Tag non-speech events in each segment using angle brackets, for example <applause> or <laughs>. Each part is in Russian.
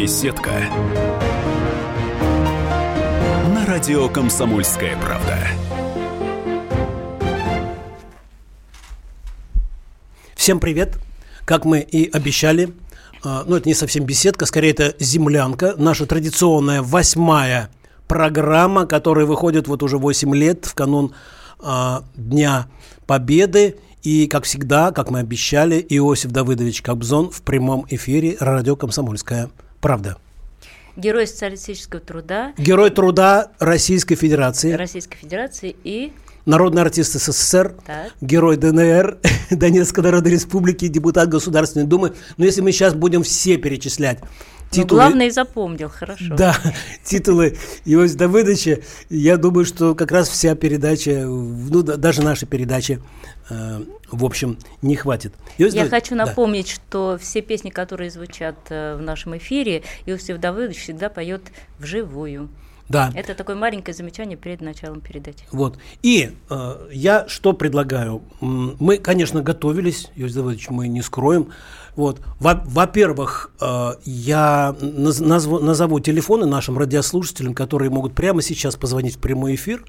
Беседка. На радио Комсомольская правда. Всем привет! Как мы и обещали, а, ну это не совсем беседка, скорее это землянка, наша традиционная восьмая программа, которая выходит вот уже 8 лет в канун а, Дня Победы. И, как всегда, как мы обещали, Иосиф Давыдович Кобзон в прямом эфире радио «Комсомольская правда». Герой социалистического труда. Герой труда Российской Федерации. Российской Федерации и народный артист СССР, так. герой ДНР, <laughs> Донецкой Народной Республики, депутат Государственной Думы. Но если мы сейчас будем все перечислять титулы... Ну, главное, запомнил, хорошо. Да, <laughs> титулы Иосифа Давыдовича, я думаю, что как раз вся передача, ну, даже наша передача, в общем, не хватит. Я Давыдович, хочу напомнить, да. что все песни, которые звучат э, в нашем эфире, Иосиф Давыдович всегда поет вживую. Да. Это такое маленькое замечание перед началом передачи. Вот. И э, я что предлагаю? Мы, конечно, готовились, Иосиф Давыдович, мы не скроем. Вот. Во-первых, э, я назову, назову телефоны нашим радиослушателям, которые могут прямо сейчас позвонить в прямой эфир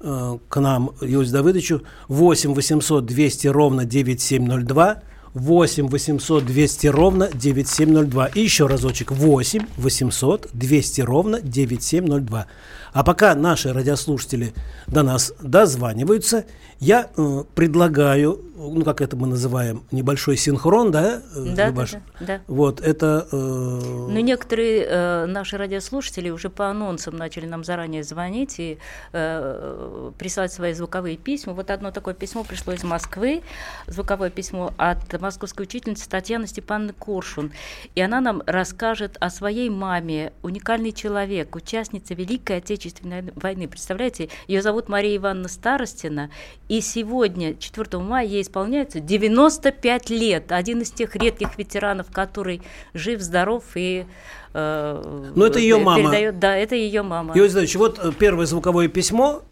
э, к нам, Иосифу Давыдовичу, 8 800 200 ровно 9702, 8 800 200 ровно 9702. И еще разочек 8 800 200 ровно 9702. А пока наши радиослушатели до нас дозваниваются, я э, предлагаю, ну как это мы называем, небольшой синхрон, да? Э, да, Любаш? да, да. Вот это. Э... Ну некоторые э, наши радиослушатели уже по анонсам начали нам заранее звонить и э, присылать свои звуковые письма. Вот одно такое письмо пришло из Москвы, звуковое письмо от московской учительницы Татьяны Степановны Коршун, и она нам расскажет о своей маме, уникальный человек, участница Великой Отечественной войны. Представляете, ее зовут Мария Ивановна Старостина, и сегодня, 4 мая, ей исполняется 95 лет. Один из тех редких ветеранов, который жив, здоров и э, Ну, это ее мама. Передает, да, это ее мама. Юрий Иванович, вот э, первое звуковое письмо.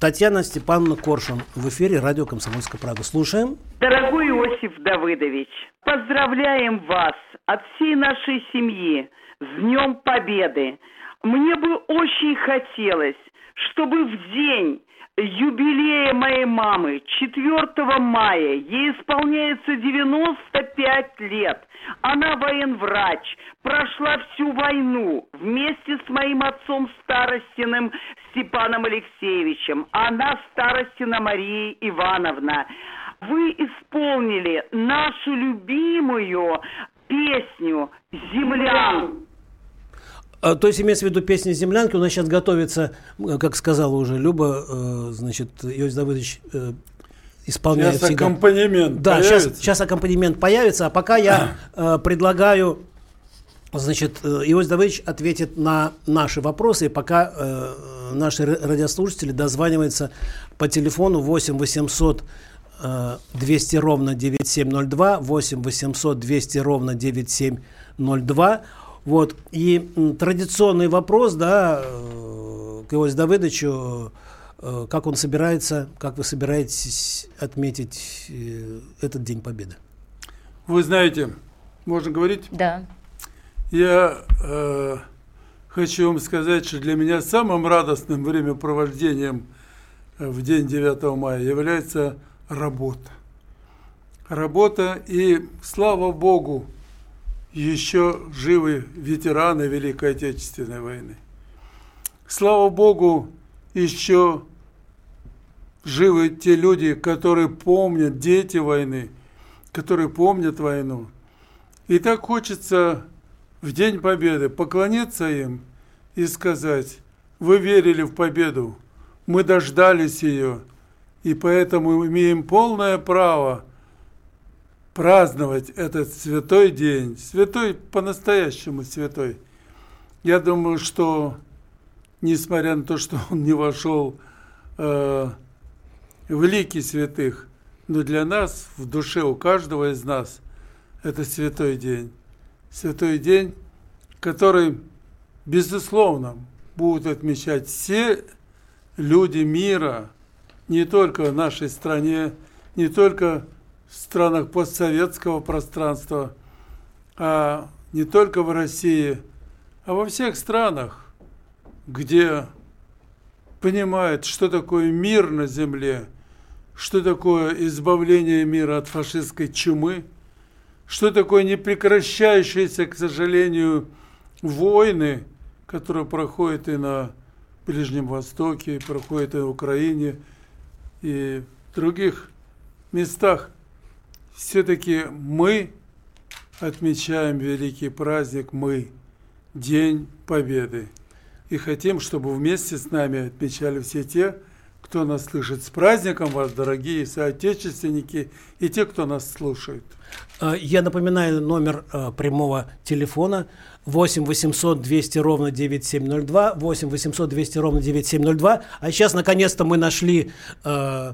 Татьяна Степановна Коршун в эфире радио «Комсомольская правда». Слушаем. Дорогой Иосиф Давыдович, поздравляем вас от всей нашей семьи с Днем Победы. Мне бы очень хотелось, чтобы в день юбилея моей мамы, 4 мая, ей исполняется 95 лет. Она военврач, прошла всю войну вместе с моим отцом Старостиным Степаном Алексеевичем. Она Старостина Мария Ивановна. Вы исполнили нашу любимую песню «Землян». А, то есть имеется в виду песня «Землянки». У нас сейчас готовится, как сказала уже Люба, э, значит, Иосиф Давыдович э, исполняет сейчас всегда. аккомпанемент Да, сейчас, сейчас аккомпанемент появится, а пока я э, предлагаю, значит, Иосиф Давыдович ответит на наши вопросы, пока наши радиослушатели дозваниваются по телефону 8 800 200 ровно 9702, 8 800 200 ровно 9702. Вот. И традиционный вопрос, да, э, к Иосифу Давыдовичу, э, как он собирается, как вы собираетесь отметить э, этот День Победы? Вы знаете, можно говорить? Да. Я э, хочу вам сказать, что для меня самым радостным времяпровождением в день 9 мая является работа. Работа и, слава Богу, еще живы ветераны Великой Отечественной войны. Слава Богу, еще живы те люди, которые помнят, дети войны, которые помнят войну. И так хочется в День Победы поклониться им и сказать, вы верили в победу, мы дождались ее, и поэтому имеем полное право – праздновать этот святой день, святой по-настоящему святой. Я думаю, что несмотря на то, что он не вошел э, в лики святых, но для нас, в душе у каждого из нас, это святой день. Святой день, который, безусловно, будут отмечать все люди мира, не только в нашей стране, не только в странах постсоветского пространства, а не только в России, а во всех странах, где понимают, что такое мир на земле, что такое избавление мира от фашистской чумы, что такое непрекращающиеся, к сожалению, войны, которые проходят и на Ближнем Востоке, проходят и в Украине, и в других местах. Все-таки мы отмечаем великий праздник, мы, День Победы. И хотим, чтобы вместе с нами отмечали все те, кто нас слышит. С праздником вас, дорогие соотечественники и те, кто нас слушает. А, я напоминаю номер а, прямого телефона 8 800 200 ровно 9702, 8 800 200 ровно 9702. А сейчас, наконец-то, мы нашли э,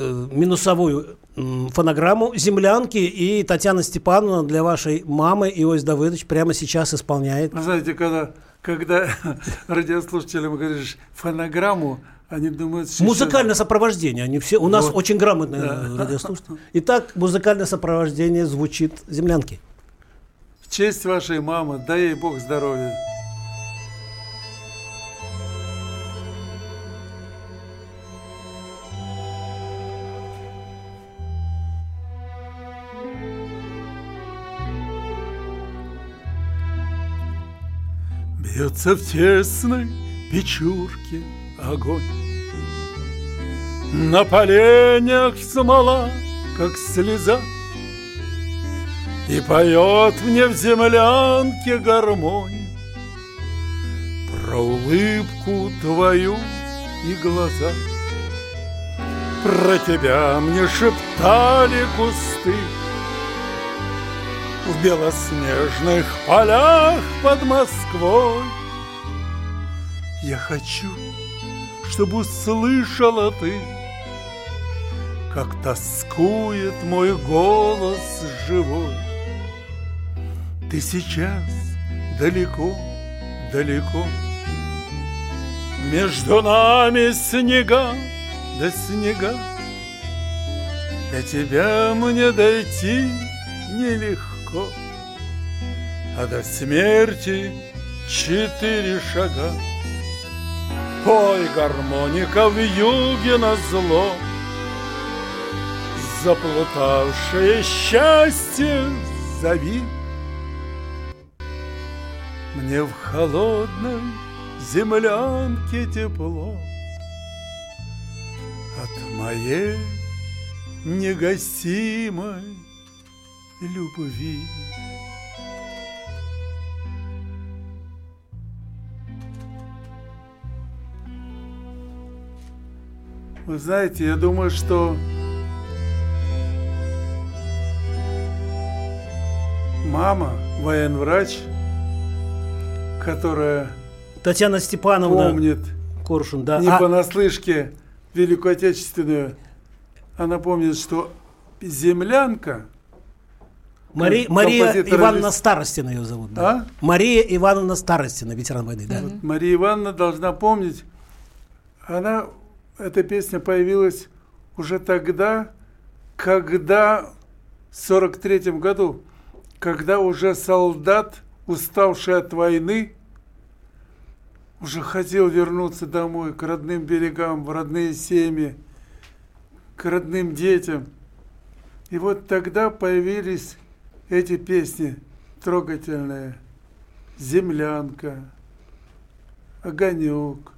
минусовую фонограмму «Землянки», и Татьяна Степановна для вашей мамы Иосиф Давыдович прямо сейчас исполняет. Вы знаете, когда, когда <laughs> радиослушателям говоришь фонограмму, они думают, что музыкальное сопровождение. Они все у вот. нас очень грамотные да. радиослушатели. <laughs> Итак, музыкальное сопровождение звучит землянки. В честь вашей мамы, дай ей Бог здоровья. Бьется в тесной печурке огонь. На поленях смола, как слеза, И поет мне в землянке гармонь Про улыбку твою и глаза. Про тебя мне шептали кусты В белоснежных полях под Москвой. Я хочу, чтобы услышала ты, Как тоскует мой голос живой. Ты сейчас далеко, далеко, Между нами снега да снега, До тебя мне дойти нелегко, А до смерти четыре шага. Пой, гармоника в юге на зло, Заплутавшее счастье зови. Мне в холодной землянке тепло От моей негасимой любви. Вы знаете, я думаю, что мама, военврач, которая Татьяна Степановна помнит Коршун, да. не а... понаслышке Великую Отечественную, она помнит, что землянка Мари, Мария Ивановна Старостина ее зовут. Да. А? Мария Ивановна Старостина, ветеран войны. Да. Вот, Мария Ивановна должна помнить, она эта песня появилась уже тогда, когда, в 43 году, когда уже солдат, уставший от войны, уже хотел вернуться домой, к родным берегам, в родные семьи, к родным детям. И вот тогда появились эти песни трогательные. «Землянка», «Огонек»,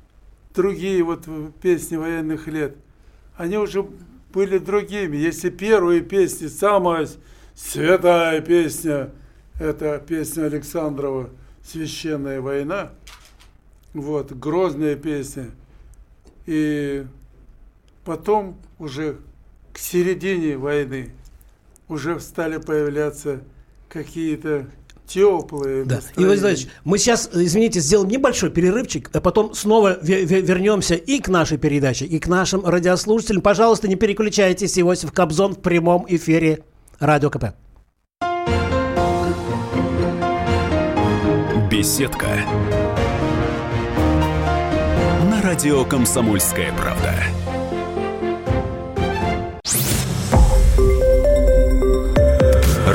другие вот песни военных лет, они уже были другими. Если первые песни, самая святая песня, это песня Александрова «Священная война», вот, грозная песня. И потом уже к середине войны уже стали появляться какие-то теплые. Да. Игорь Владимирович, мы сейчас, извините, сделаем небольшой перерывчик, а потом снова вернемся и к нашей передаче, и к нашим радиослушателям. Пожалуйста, не переключайтесь. Иосиф Кобзон в прямом эфире Радио КП. Беседка. На радио «Комсомольская правда».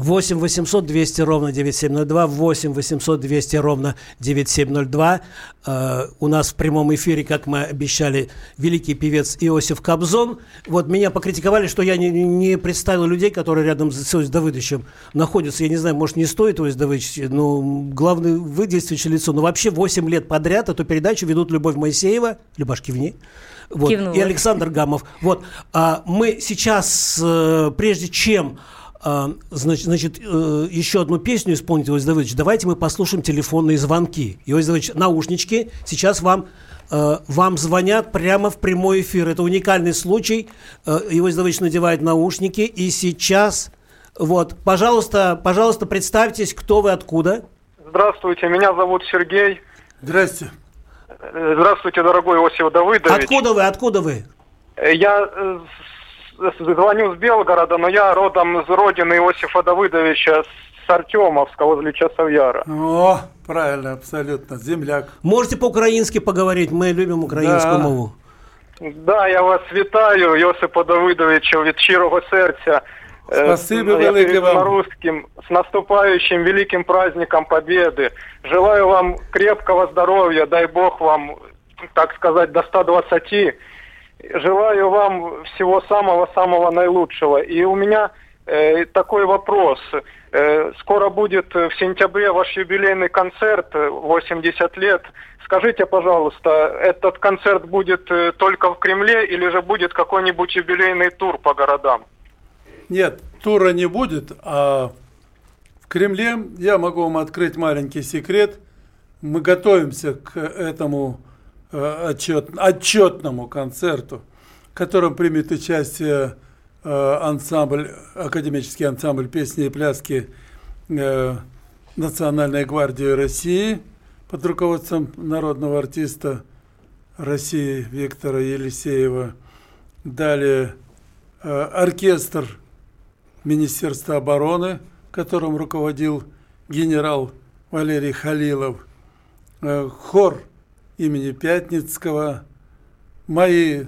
8 800 200 ровно 9702, 8 800 200 ровно 9702. Э, у нас в прямом эфире, как мы обещали, великий певец Иосиф Кобзон. Вот меня покритиковали, что я не, не представил людей, которые рядом с Иосифом Давыдовичем находятся. Я не знаю, может, не стоит Иосиф Давыдович, но главное, вы действующее лицо. Но вообще 8 лет подряд эту передачу ведут Любовь Моисеева, Любаш Кивни, вот, и Александр Гамов. Вот, а мы сейчас, э, прежде чем значит, значит, э, еще одну песню исполнить, Иосиф Давыдович. Давайте мы послушаем телефонные звонки. Иосиф Давыдович, наушнички. Сейчас вам, э, вам звонят прямо в прямой эфир. Это уникальный случай. Иосиф Давыдович надевает наушники. И сейчас, вот, пожалуйста, пожалуйста, представьтесь, кто вы, откуда. Здравствуйте, меня зовут Сергей. Здрасте. Здравствуйте, дорогой Иосиф Давыдович. Откуда вы, откуда вы? Я э, звоню с Белгорода, но я родом из родины Иосифа Давыдовича с Артемовска возле Часовьяра. О, правильно, абсолютно, земляк. Можете по-украински поговорить, мы любим украинскую да. мову. Да, я вас вітаю, Йосипа Давидовича, від щирого серця. Спасибо велике вам. русским, с наступающим великим праздником Победы. Желаю вам крепкого здоровья, дай Бог вам, так сказать, до 120. Желаю вам всего самого-самого наилучшего. И у меня э, такой вопрос. Э, скоро будет в сентябре ваш юбилейный концерт, 80 лет. Скажите, пожалуйста, этот концерт будет э, только в Кремле или же будет какой-нибудь юбилейный тур по городам? Нет, тура не будет, а в Кремле я могу вам открыть маленький секрет. Мы готовимся к этому отчет, отчетному концерту, в котором примет участие э, ансамбль, академический ансамбль песни и пляски э, Национальной гвардии России под руководством народного артиста России Виктора Елисеева. Далее оркестр Министерства обороны, которым руководил генерал Валерий Халилов, э, хор имени Пятницкого, мои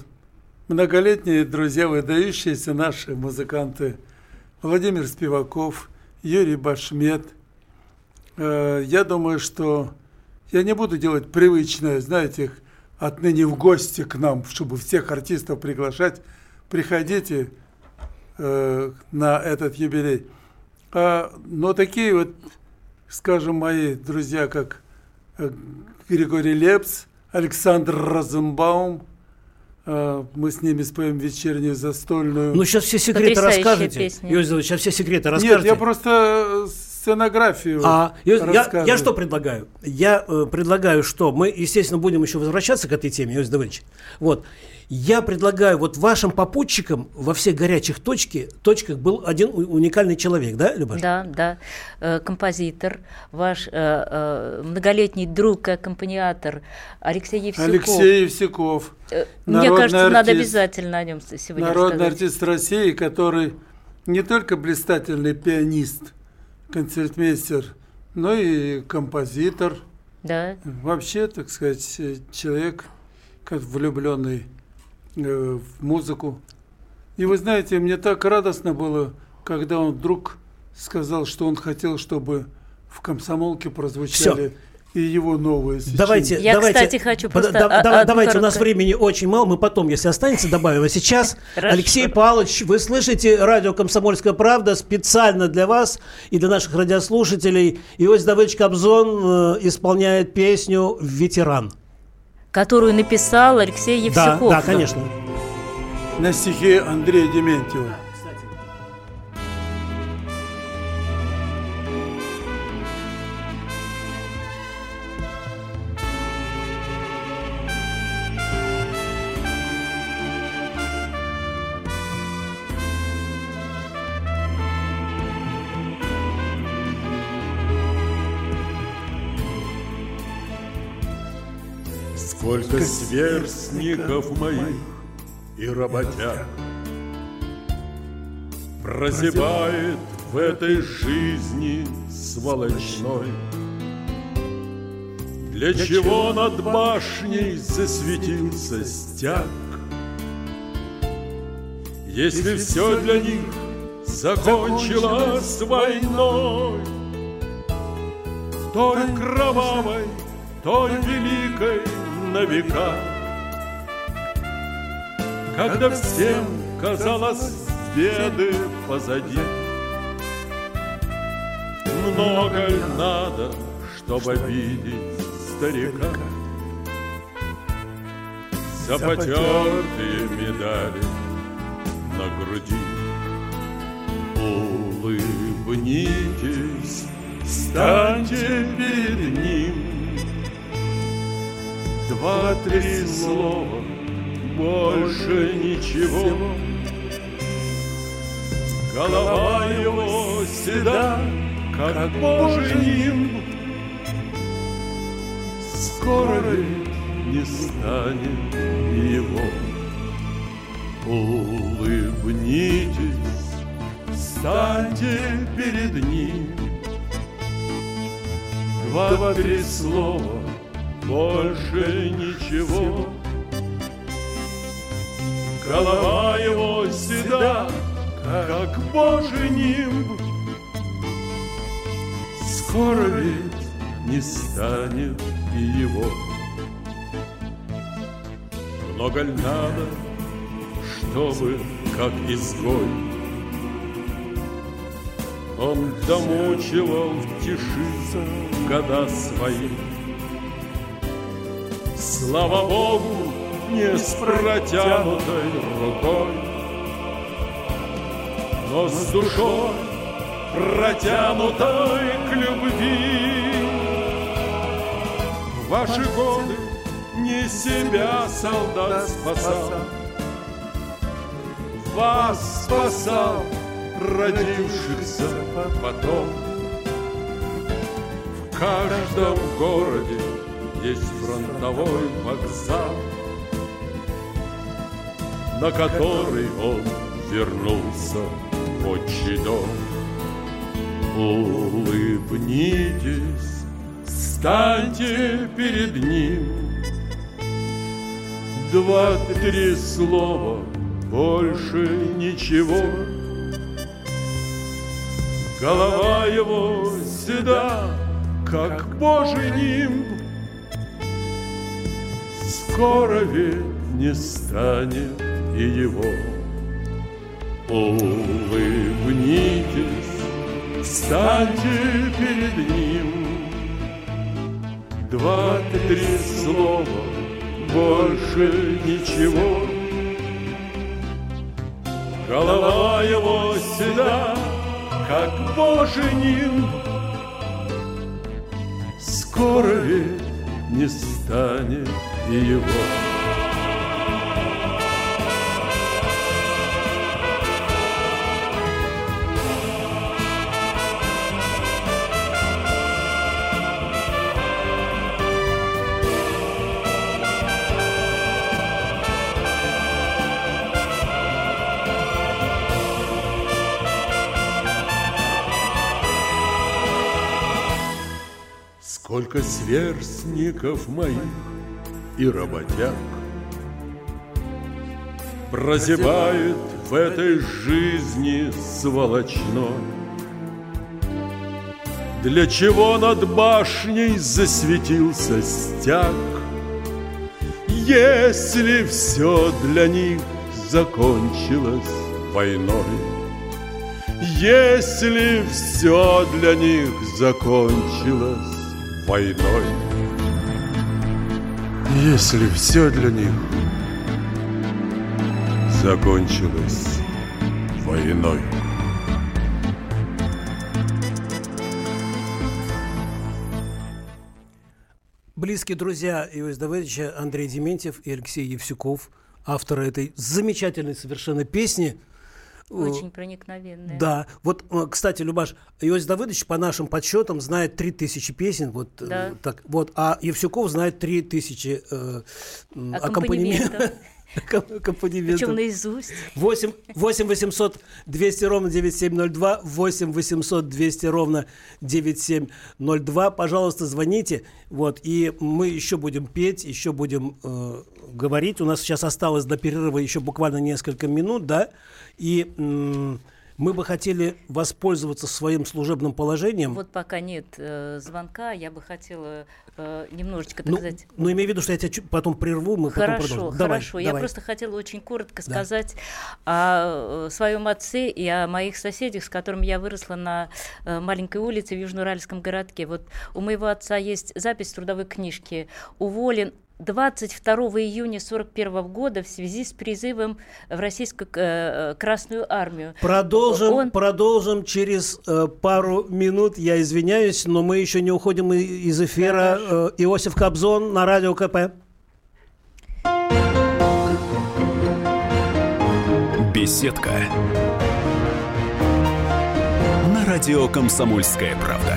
многолетние друзья, выдающиеся наши музыканты Владимир Спиваков, Юрий Башмет. Э, я думаю, что я не буду делать привычное, знаете, отныне в гости к нам, чтобы всех артистов приглашать. Приходите, э, на этот юбилей. А, но такие вот, скажем, мои друзья, как э, Григорий Лепс, Александр Розенбаум, э, мы с ними споем вечернюю застольную. Ну, сейчас все секреты расскажете. Иосиф, сейчас все секреты расскажете. Нет, я просто сценографию а, я, я что предлагаю? Я э, предлагаю, что мы, естественно, будем еще возвращаться к этой теме, Иосиф Давыдович. Вот. Я предлагаю, вот вашим попутчикам во всех горячих точке, точках был один уникальный человек, да, Любаш? Да, да. Э, композитор, ваш э, э, многолетний друг и аккомпаниатор Алексей Евсюков. Алексей Евсюков. Мне кажется, артист, надо обязательно о нем сегодня Народный рассказать. артист России, который не только блистательный пианист, концертмейстер, но и композитор. Да. Вообще, так сказать, человек как влюбленный Э, в музыку. И вы знаете, мне так радостно было, когда он вдруг сказал, что он хотел, чтобы в комсомолке прозвучали Все и его новые сочинения. Давайте, Я, давайте, кстати, хочу просто... Да, да, давайте, у нас времени очень мало, мы потом, если останется, добавим. А сейчас, <laughs> Алексей Павлович, вы слышите радио «Комсомольская правда» специально для вас и для наших радиослушателей. Иосиф Давыдович Кобзон э, исполняет песню «Ветеран» которую написал Алексей Евсюков. Да, да, конечно. На стихи Андрея Дементьева. Сколько сверстников моих и работяг Прозевает в этой жизни сволочной. Для чего над башней засветился стяг? Если все для них закончилось войной Той кровавой, той великой на века. Когда всем казалось беды позади Много ль надо, чтобы видеть старика. За потертые медали на груди Улыбнитесь, станьте перед ним Два-три слова, больше ничего. Голова его седа, как божий нимб Скоро ведь не станет его? Улыбнитесь, станьте перед ним. Два-три слова, больше ничего. Голова его седа, как божий нимб Скоро ведь не станет и его. Много ль надо, чтобы, как изгой? Он домучивал в тиши года свои Слава Богу, не с протянутой рукой но с душой, протянутой к любви. В ваши годы не себя солдат спасал, вас спасал родившихся потом. В каждом городе есть фронтовой вокзал, на который он вернулся в отчий дом. Улыбнитесь, станьте перед ним. Два-три слова, больше ничего. Голова его седа, как божий нимб. Скоро ведь не станет и его. Улыбнитесь, встаньте перед ним. Два-три слова, больше ничего. Голова его седа, как божий нимб. Скоро ведь не станет и его. Сколько сверстников моих и работяг Прозевает в этой жизни сволочной Для чего над башней засветился стяг? Если все для них закончилось войной? Если все для них закончилось войной. Если все для них закончилось войной. Близкие друзья Иосифа Давыдовича Андрей Дементьев и Алексей Евсюков, авторы этой замечательной совершенно песни. Очень проникновенная. Да. Вот, э, кстати, Любаш, Иосиф Давыдович по нашим подсчетам знает 3000 песен. Вот, э, Да. так, вот, а Евсюков знает 3000 э, м, Аккомпанементов. <laughs> аккомпанементов. Причем наизусть. 8, 8 800 200 ровно 9702, 8 800 200 ровно 9702. Пожалуйста, звоните. Вот, и мы еще будем петь, еще будем э, говорить. У нас сейчас осталось до перерыва еще буквально несколько минут, да? И м, мы бы хотели воспользоваться своим служебным положением. Вот пока нет э, звонка, я бы хотела э, немножечко, так ну, сказать, ну, имею в виду, что я тебя потом прерву, мы потом Хорошо, продолжим. Давай, хорошо. Я давай. просто хотела очень коротко Да. сказать о э, своем отце и о моих соседях, с которыми я выросла на э, маленькой улице в Южноуральском городке. Вот у моего отца есть запись трудовой книжке. Уволен 22 июня 41 года в связи с призывом в Российскую э, Красную Армию. Продолжим, Он- продолжим через э, пару минут. Я извиняюсь, но мы еще не уходим из эфира. Э, Иосиф Кобзон на радио КП. Беседка. На радио Комсомольская правда.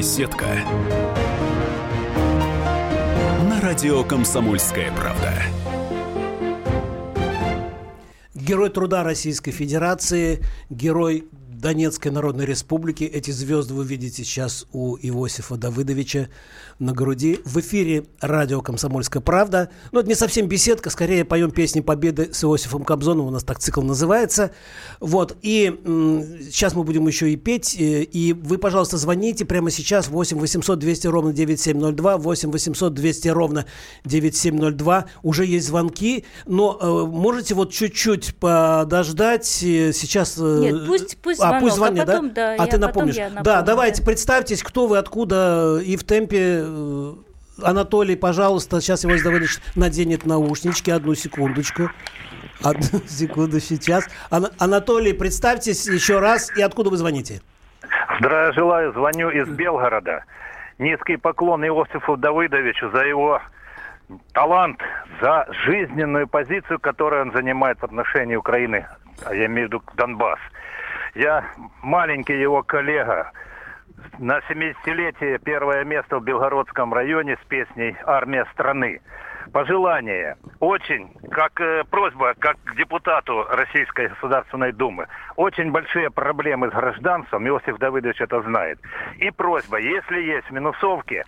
Беседка. На радио Комсомольская правда. Герой труда Российской Федерации, герой Донецкой Народной Республики. Эти звезды вы видите сейчас у Иосифа Давыдовича на груди. В эфире радио «Комсомольская правда». Ну, это не совсем беседка, скорее поем песни Победы с Иосифом Кобзоном. У нас так цикл называется. Вот. И сейчас мы будем еще и петь. э, И вы, пожалуйста, звоните прямо сейчас 8 800 200 ровно 9702, 8 800 200 ровно 9702. Уже есть звонки, но э, можете вот чуть-чуть подождать. э, Сейчас... э, Нет, пусть- пусть а, звонок, пусть а звонят, потом, да, А я- ты потом напомнишь. я да, давайте, да. представьтесь, кто вы, откуда, и в темпе... э, Анатолий, пожалуйста, сейчас Иосиф Давыдович наденет наушнички. Одну секундочку. Одну <laughs> секунду сейчас. Ана- Анатолий, представьтесь еще раз и откуда вы звоните? Здравия желаю, звоню из Белгорода. Низкий поклон Иосифу Давыдовичу за его талант, за жизненную позицию, которую он занимает в отношении Украины, а я имею в виду Донбасс. Я маленький его коллега. На 70-летие первое место в Белгородском районе с песней «Армия страны». Пожелание. Очень, как э, просьба, как к депутату Российской Государственной Думы. Очень большие проблемы с гражданством, Иосиф Давыдович это знает. И просьба, если есть минусовки,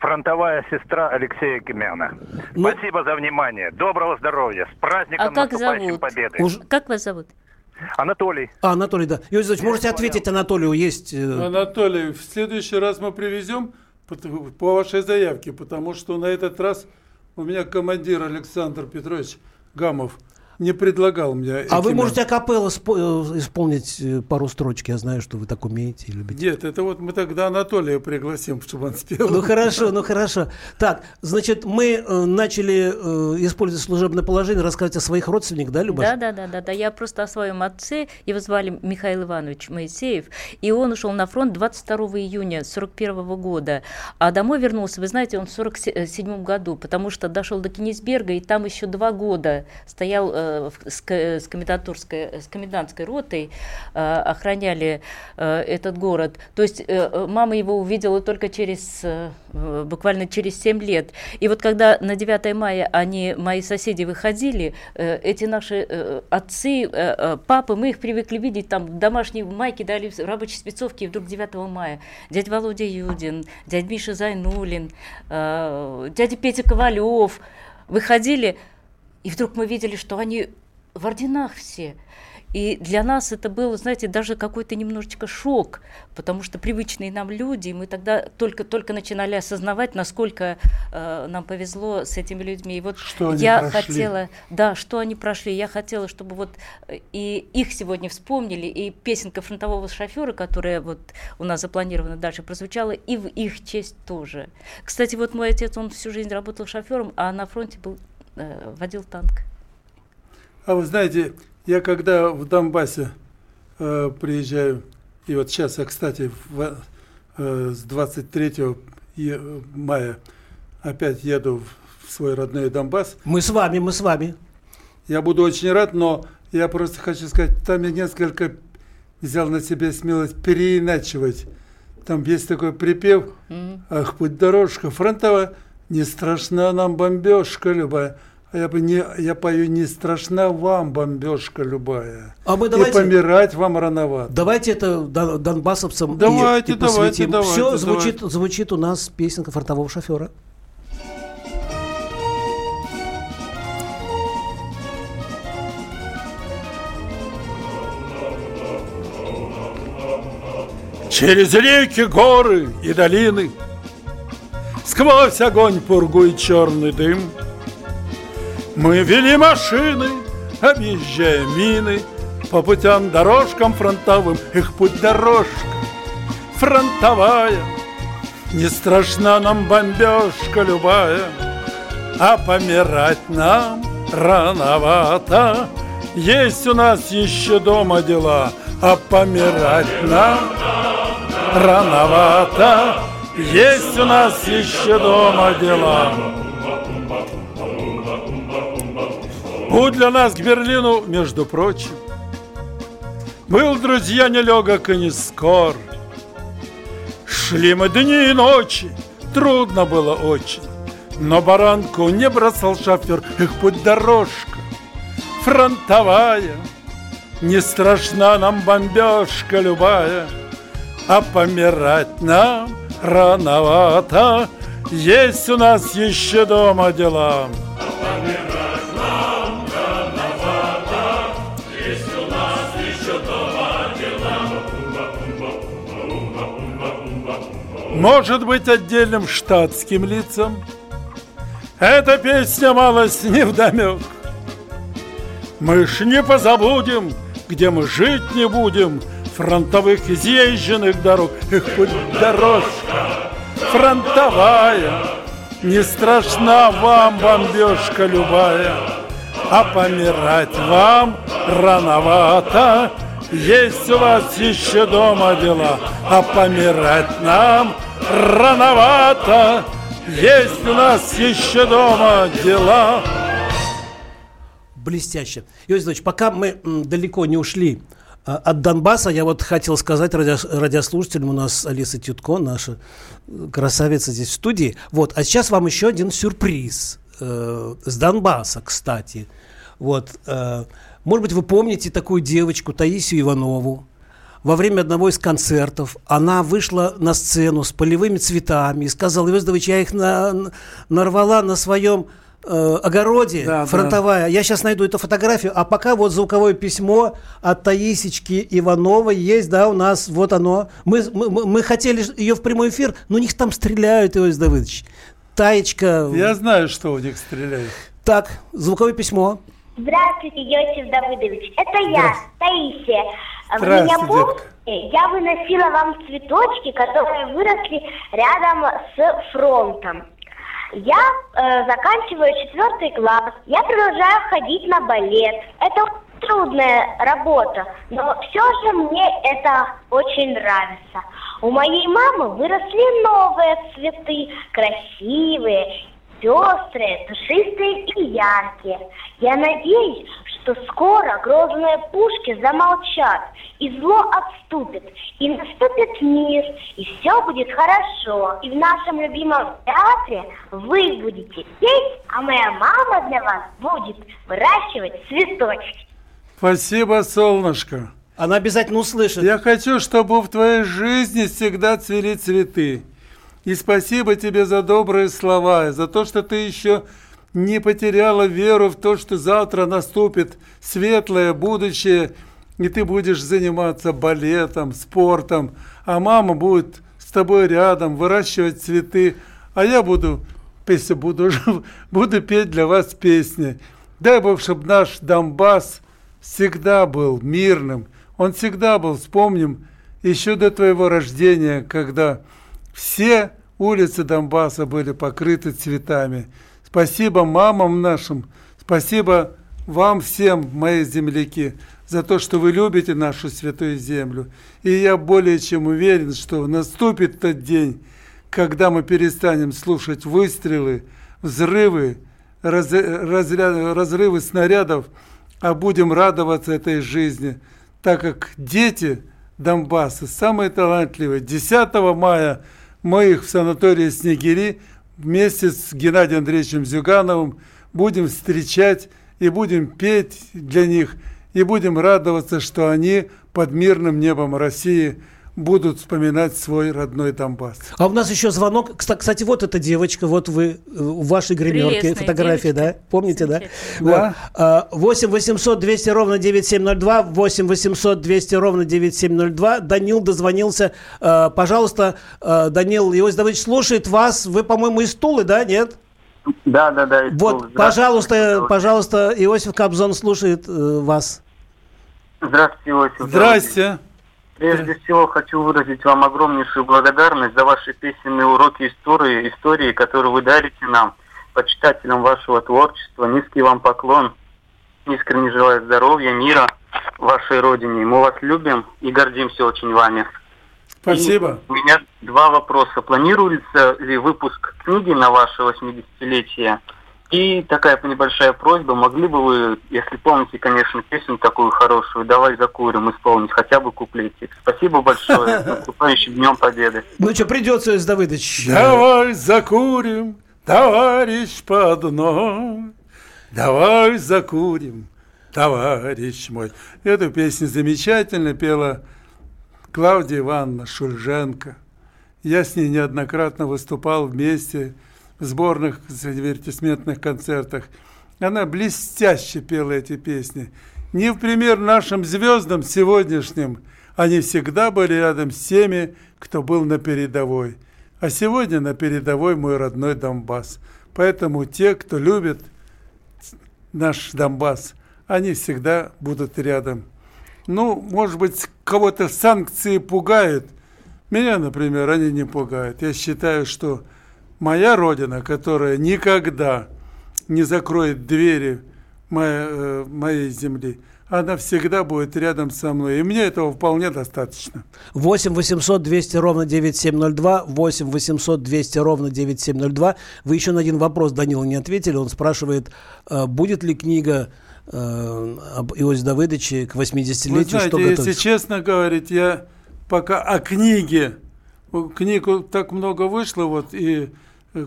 фронтовая сестра Алексея Кимяна. Ну- Спасибо за внимание. Доброго здоровья. С праздником А как наступающим зовут? Победы. Уж- Как вас зовут? Анатолий. А, Анатолий, да. Иосиф Давыдович, можете ответить Анатолию? Есть... э, Анатолий, в следующий раз мы привезем по вашей заявке, потому что на этот раз у меня командир Александр Петрович Гамов не предлагал мне. А вы можете акапелла спо- э, исполнить э, пару строчек? Я знаю, что вы так умеете и любите. Нет, это вот мы тогда Анатолия пригласим, чтобы он спел. Ну хорошо, <laughs> ну хорошо. Так, значит, мы э, начали э, использовать служебное положение, рассказать о своих родственниках, да, Любаш? Да, да, да, да, да. Я просто о своем отце. Его звали Михаил Иванович Моисеев. И он ушел на фронт 22 июня 41 года. А домой вернулся, вы знаете, он в 47 году, потому что дошел до Кенисберга, и там еще два года стоял с, ко- с, комендантурской, с комендантской ротой, э, охраняли э, этот город. То есть э, э, мама его увидела только через, э, э, буквально через 7 лет. И вот когда на 9 мая они, мои соседи, выходили, э, эти наши э, отцы, э, э, папы, мы их привыкли видеть там домашние майки дали в рабочие спецовки, и вдруг 9 мая дядя Володя Юдин, дядя Миша Зайнулин, э, дядя Петя Ковалев выходили, и вдруг мы видели, что они в орденах все. И для нас это был, знаете, даже какой-то немножечко шок, потому что привычные нам люди, мы тогда только-только начинали осознавать, насколько э, нам повезло с этими людьми. И вот что я они прошли. хотела, да, что они прошли, я хотела, чтобы вот э, и их сегодня вспомнили, и песенка фронтового шофера, которая вот у нас запланирована дальше, прозвучала, и в их честь тоже. Кстати, вот мой отец, он всю жизнь работал шофером, а на фронте был, э, водил танк. А вы знаете, я когда в Донбассе э, приезжаю, и вот сейчас я, кстати, в, э, с 23 е- мая опять еду в свой родной Донбасс, Мы с вами, мы с вами. я буду очень рад, но я просто хочу сказать, там я несколько взял на себя смелость переиначивать. Там есть такой припев, ах, путь дорожка фронтовая, не страшна нам бомбежка любая. А я, бы не, я пою, не страшна вам бомбежка любая. А мы И давайте... помирать вам рановато. Давайте это дон- донбассовцам и- Давайте, и, посвятим. давайте, Все, давайте, звучит, звучит у нас песенка фронтового шофера. Через реки, горы и долины Сквозь огонь, пургу и черный дым. Мы вели машины, объезжая мины По путям, дорожкам фронтовым. Их путь дорожка фронтовая Не страшна нам бомбежка любая А помирать нам рановато. Есть у нас еще дома дела А помирать нам рановато Есть у нас еще дома дела. Путь для нас к Берлину, между прочим. Был, друзья, нелегок и не скор. Шли мы дни и ночи, трудно было очень. Но баранку не бросал шофер Их путь дорожка фронтовая. Не страшна нам бомбежка любая а помирать нам рановато. Есть у нас еще дома дела. Может быть отдельным штатским лицам? Эта песня малость не вдомек Мы ж не позабудем, где мы жить не будем Фронтовых изъезженных дорог. Их путь дорожка фронтовая Не страшна вам бомбежка любая. А помирать вам рановато. Есть у вас еще дома дела А помирать нам рановато. Есть у нас еще дома дела. Блестяще. Иосиф Иванович, пока мы далеко не ушли от Донбасса, я вот хотел сказать радио- радиослушателям, у нас Алиса Тютко, наша э, красавица здесь в студии. Вот, а сейчас вам еще один сюрприз э, с Донбасса, кстати. Вот, э, может быть, вы помните такую девочку Таисию Иванову? Во время одного из концертов она вышла на сцену с полевыми цветами и сказала, Давыдович, я их на- нарвала на своем э, огороде Да, да. фронтовая. Я сейчас найду эту фотографию, а пока вот звуковое письмо от Таисечки Ивановой есть, да, у нас, вот оно. Мы, мы, мы- хотели ее в прямой эфир, но у них там стреляют, Иосиф Давыдович. Таечка. Я знаю, что у них стреляют Так, звуковое письмо. Здравствуйте, Йосиф Давыдович. Это я, Таисия. Вы Здравствуй, меня детка. помните? Я выносила вам цветочки, которые выросли рядом с фронтом. Я э, заканчиваю четвертый класс. Я продолжаю ходить на балет. Это трудная работа, но все же мне это очень нравится. У моей мамы выросли новые цветы, красивые, пестрые, душистые и яркие. Я надеюсь, что скоро грозные пушки замолчат, и зло отступит, и наступит мир, и все будет хорошо. И в нашем любимом театре вы будете петь, а моя мама для вас будет выращивать цветочки. Спасибо, солнышко Она обязательно услышит. Я хочу, чтобы в твоей жизни всегда цвели цветы. И спасибо тебе за добрые слова, и за то, что ты еще не потеряла веру в то, что завтра наступит светлое будущее и ты будешь заниматься балетом, спортом, а мама будет с тобой рядом, выращивать цветы, а я буду, если буду, <laughs> буду петь для вас песни. Дай Бог, чтобы наш Донбасс всегда был мирным, он всегда был, вспомним, еще до твоего рождения, когда все улицы Донбасса были покрыты цветами. Спасибо мамам нашим, спасибо вам всем, мои земляки, за то, что вы любите нашу святую землю. И я более чем уверен, что наступит тот день, когда мы перестанем слушать выстрелы, взрывы, раз, разряд, разрывы снарядов, а будем радоваться этой жизни, так как дети Донбасса самые талантливые. 10 мая мы их в санатории Снегири вместе с Геннадием Андреевичем Зюгановым будем встречать и будем петь для них, и будем радоваться, что они под мирным небом России будут вспоминать свой родной Донбасс. А у нас еще звонок. Кстати, вот эта девочка, вот вы в вашей гримерке, фотографии, девочка. да? Помните, да? да? Вот. 8 800 200 ровно 9702, 8 800 200 ровно 9702. Данил дозвонился. А, пожалуйста, а, Данил Иосиф Давыдович слушает вас. Вы, по-моему, из Тулы, да, нет? Да, да, да. Вот, пожалуйста, пожалуйста, Иосиф Кобзон слушает э, вас. Здравствуйте, Иосиф. Здрасте. Прежде всего хочу выразить вам огромнейшую благодарность за ваши песенные уроки истории, истории, которые вы дарите нам, почитателям вашего творчества. Низкий вам поклон. Искренне желаю здоровья, мира вашей родине. Мы вас любим и гордимся очень вами. Спасибо. И у меня два вопроса. Планируется ли выпуск книги на ваше 80-летие? И такая небольшая просьба, могли бы вы, если помните, конечно, песню такую хорошую, «Давай закурим» исполнить хотя бы куплетик. Спасибо большое. С <laughs> наступающим Днем Победы. Ну что, придется, Иосиф Давыдович. Давай закурим, товарищ по одной. Давай закурим, товарищ мой. Эту песню замечательно пела Клавдия Ивановна Шульженко. Я с ней неоднократно выступал вместе сборных дивертисментных концертах. Она блестяще пела эти песни. Не в пример нашим звездам сегодняшним. Они всегда были рядом с теми, кто был на передовой. А сегодня на передовой мой родной Донбасс. Поэтому те, кто любит наш Донбасс, они всегда будут рядом. Ну, может быть, кого-то санкции пугают. Меня, например, они не пугают. Я считаю, что моя родина, которая никогда не закроет двери моей, э, моей земли, она всегда будет рядом со мной. И мне этого вполне достаточно. 8 800 200 ровно 9702, 8 800 200 ровно 9702. Вы еще на один вопрос Данила не ответили. Он спрашивает, э, будет ли книга э, об Иосифе Давыдовиче к 80-летию, Вы знаете, что если честно говорить, я пока о книге, книгу так много вышло, вот и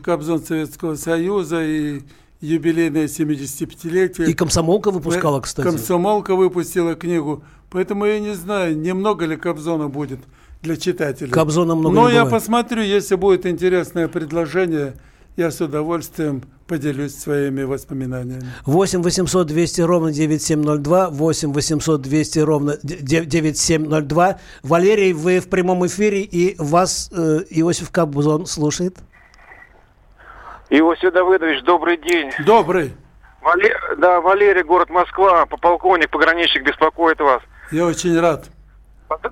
Кобзон Советского Союза, и юбилейное 75-летие. И комсомолка выпускала, кстати. Комсомолка выпустила книгу. Поэтому я не знаю, немного ли Кобзона будет для читателей. Кобзона много Но я посмотрю, если будет интересное предложение, я с удовольствием поделюсь своими воспоминаниями. 8 800 200 ровно 9702, 8 800 200 ровно 9702. Валерий, вы в прямом эфире, и вас э, Иосиф Кобзон слушает. Иосиф Давыдович, добрый день. Добрый. Вале... Да, Валерий, город Москва, полковник, пограничник беспокоит вас. Я очень рад.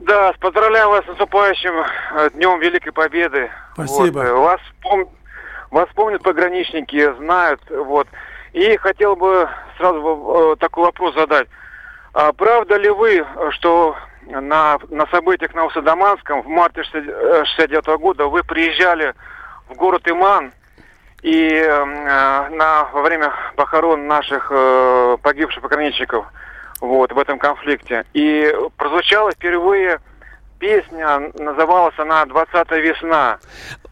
Да, поздравляю вас с наступающим э, Днем Великой Победы. Спасибо. Вот. Э, вас, пом... вас помнят пограничники, знают. Вот. И хотел бы сразу э, такой вопрос задать. А правда ли вы, что на, на событиях на Усадаманском в марте 69 года вы приезжали в город Иман и э, на, во время похорон наших э, погибших пограничников вот, в этом конфликте. И прозвучала впервые песня, называлась она «20 весна».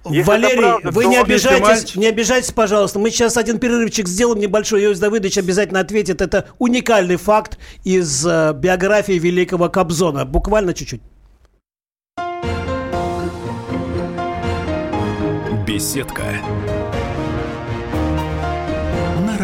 Если Валерий, правда, вы не обижайтесь, не обижайтесь, пожалуйста. Мы сейчас один перерывчик сделаем небольшой. Иосиф Давыдович обязательно ответит. Это уникальный факт из э, биографии великого Кобзона. Буквально чуть-чуть. Беседка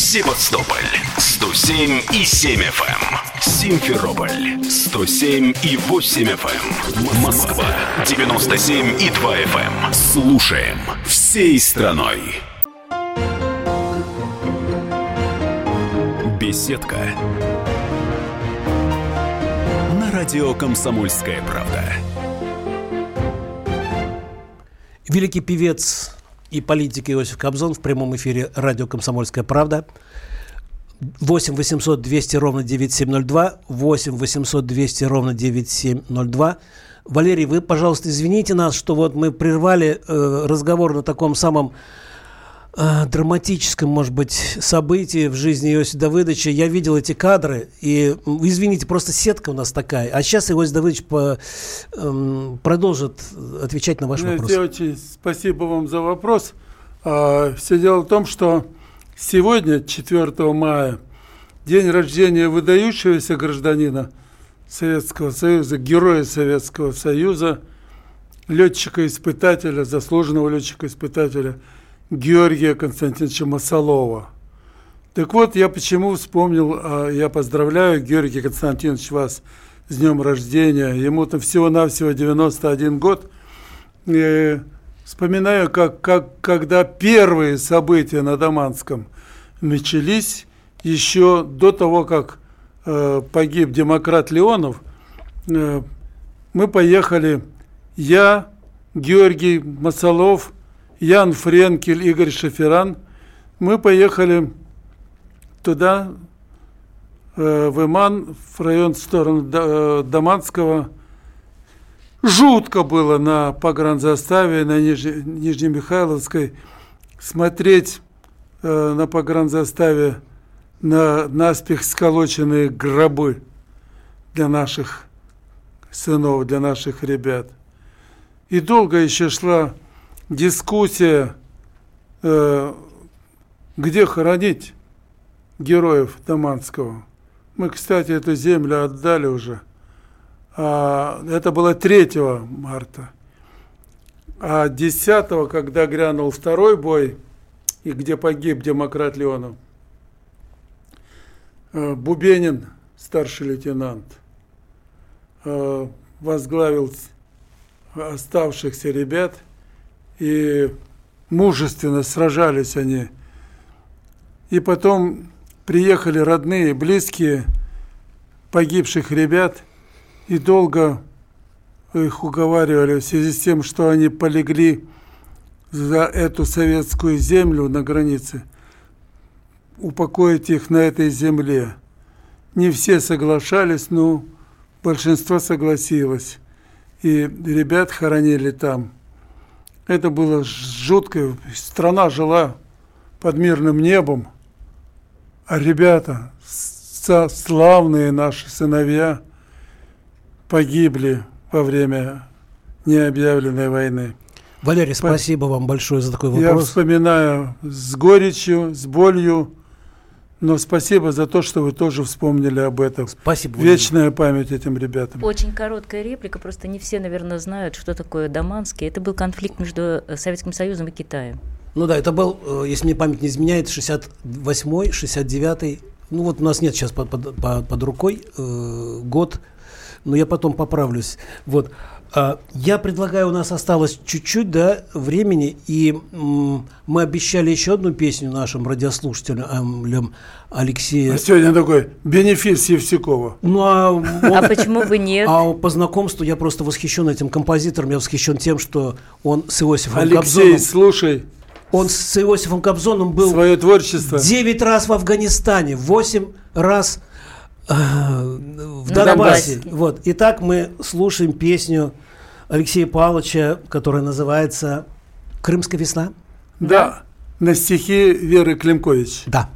Эм. Севастополь 107 и 7 FM. Эм. Симферополь 107 и 8 FM. Эм. Москва 97 и 2 FM. Слушаем всей страной. Беседка. На радио «Комсомольская правда». Великий певец и политик Иосиф Кобзон в прямом эфире радио «Комсомольская правда». 8 800 200 ровно 9702, 8 800 200 ровно 9702. Валерий, вы, пожалуйста, извините нас, что вот мы прервали э, разговор на таком самом э, драматическом, может быть, событии в жизни Иосифа Давыдовича. Я видел эти кадры, и, извините, просто сетка у нас такая. А сейчас Иосиф Давыдович по, э, продолжит отвечать на ваш Знаете, вопрос. Очень спасибо вам за вопрос. А, все дело в том, что сегодня, 4 мая, день рождения выдающегося гражданина Советского Союза, героя Советского Союза, летчика-испытателя, заслуженного летчика-испытателя – Георгия Константиновича Масолова. Так вот, я почему вспомнил, а, я поздравляю, Георгий Константинович, вас с днем рождения. Ему-то всего-навсего 91 год. И вспоминаю, как, как, когда первые события на Даманском начались, еще до того, как э, погиб демократ Леонов, э, мы поехали, я, Георгий Масолов – Ян Френкель, Игорь Шаферан. Мы поехали туда, э, в Иман, в район в сторону э, Даманского. Жутко было на погранзаставе, на Ниж... Нижнемихайловской, смотреть э, на погранзаставе на наспех сколоченные гробы для наших сынов, для наших ребят. И долго еще шла дискуссия, э, где хоронить героев Даманского. Мы, кстати, эту землю отдали уже. А, это было 3 марта. А 10 когда грянул второй бой, и где погиб демократ Леонов, э, Бубенин, старший лейтенант, э, возглавил оставшихся ребят – и мужественно сражались они. И потом приехали родные, близкие погибших ребят и долго их уговаривали в связи с тем, что они полегли за эту советскую землю на границе, упокоить их на этой земле. Не все соглашались, но большинство согласилось. И ребят хоронили там – это было жутко. Страна жила под мирным небом, а ребята, славные наши сыновья, погибли во время необъявленной войны. Валерий, спасибо вам большое за такой вопрос. Я вспоминаю с горечью, с болью но спасибо за то, что вы тоже вспомнили об этом. Спасибо. Вечная память этим ребятам. Очень короткая реплика, просто не все, наверное, знают, что такое Даманский. Это был конфликт между э, Советским Союзом и Китаем. Ну да, это был, э, если мне память не изменяет, 68-й, 69-й. Ну вот у нас нет сейчас под, под, под рукой э, год, но я потом поправлюсь. Вот. А, я предлагаю, у нас осталось чуть-чуть да, времени, и мы обещали еще одну песню нашим радиослушателям Алексея. А сегодня такой бенефис Евсюкова. Ну, а, он, а почему бы нет? А по знакомству я просто восхищен этим композитором, я восхищен тем, что он с Иосифом Алексей, Кобзоном... слушай. Он с Иосифом Кобзоном был... Свое творчество. 9 раз в Афганистане, 8 раз в Донбассе. Вот. Итак, мы слушаем песню Алексея Павловича, которая называется «Крымская весна». Да, да. на стихи Веры Климкович. Да.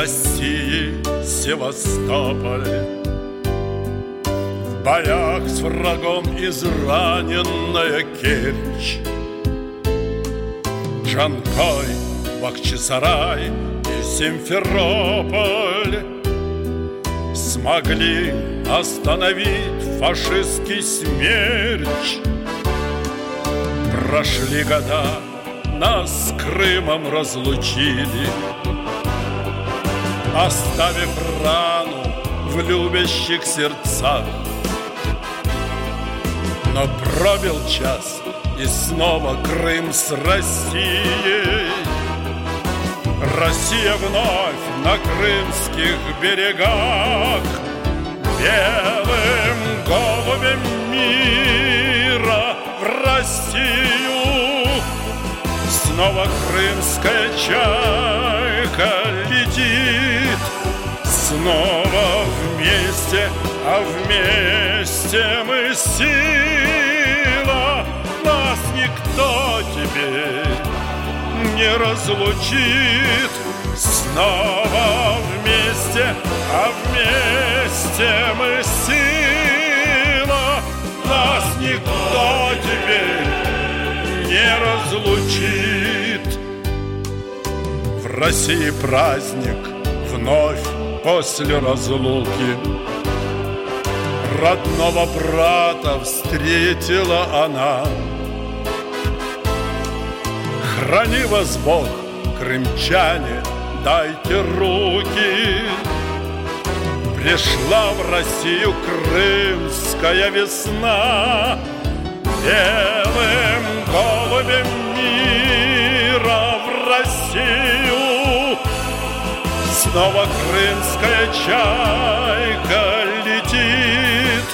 России Севастополь. В боях с врагом израненная Керчь. Джанкой, Бахчисарай и Симферополь. Смогли остановить фашистский смерч. Прошли года, нас с Крымом разлучили Оставив рану в любящих сердцах. Но пробил час, и снова Крым с Россией. Россия вновь на крымских берегах Белым голубем мира в Россию. Снова крымская чайка летит. Снова вместе, а вместе мы сила. Нас никто теперь не разлучит. Снова вместе, а вместе мы сила. Нас никто теперь не разлучит России праздник вновь после разлуки. Родного брата встретила она. Храни вас Бог, крымчане, дайте руки. Пришла в Россию крымская весна. Белым голубем Снова крымская чайка летит.